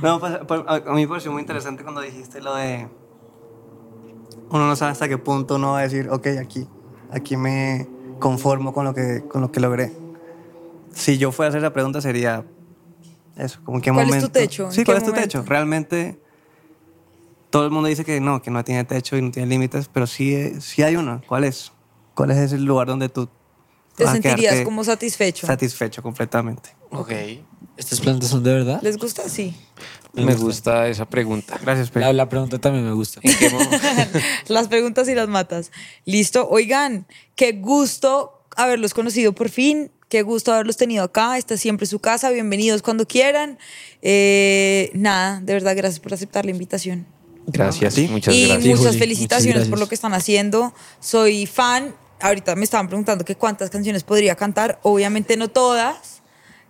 No, pues, pues, a a mí me pareció muy interesante cuando dijiste lo de... Uno no sabe hasta qué punto uno va a decir, ok, aquí, aquí me conformo con lo que, con lo que logré. Si yo fuera a hacer la pregunta sería eso, como en qué ¿Cuál es tu momento... techo? ¿En Sí, ¿cuál es tu momento? techo? Realmente todo el mundo dice que no, que no tiene techo y no tiene límites, pero sí, sí hay uno. ¿Cuál es? ¿Cuál es ese lugar donde tú ¿Te vas sentirías como satisfecho? satisfecho completamente? ok. ¿Estas plantas son de verdad? ¿Les gusta? Sí. Me gusta esa pregunta. Gracias, Pe. La, la pregunta también me gusta. ¿En qué mo- las preguntas y las matas. Listo. Oigan, qué gusto haberlos conocido por fin. Qué gusto haberlos tenido acá. Esta es siempre su casa. Bienvenidos cuando quieran. Eh, nada, de verdad, gracias por aceptar la invitación. Gracias, Sí. muchas y gracias. muchas Juli. felicitaciones Muchas por lo que están haciendo. Soy fan. Ahorita me estaban preguntando que cuántas canciones podría cantar. Obviamente no todas.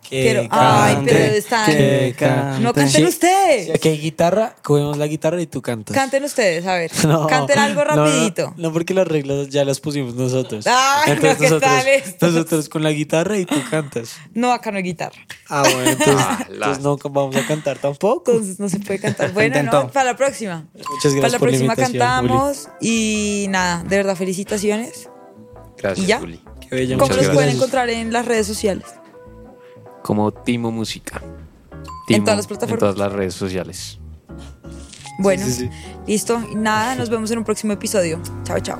Pero- ay, pero que cante. No canten ustedes. Si aquí hay guitarra, cogemos la guitarra y tú cantas. Canten ustedes, a ver. No, Canten algo no, no, rapidito. No, porque las reglas ya las pusimos nosotros. Ay, no, ¿qué nosotros, tal estos? nosotros con la guitarra y tú cantas. No, acá no hay guitarra. Ah, bueno, entonces, Ah, la- entonces no vamos a cantar tampoco. Entonces no se puede cantar. Bueno, Intentó. no, para la próxima. Muchas gracias Para la por la próxima invitación, cantamos y nada, de verdad, felicitaciones. Gracias, ¿Y ya? Juli. Qué bella, ¿Cómo los pueden encontrar en las redes sociales? Como Timo Música. En todas las plataformas. En todas las redes sociales. Bueno, sí, sí. listo. Y nada, nos vemos en un próximo episodio. Chao, chao.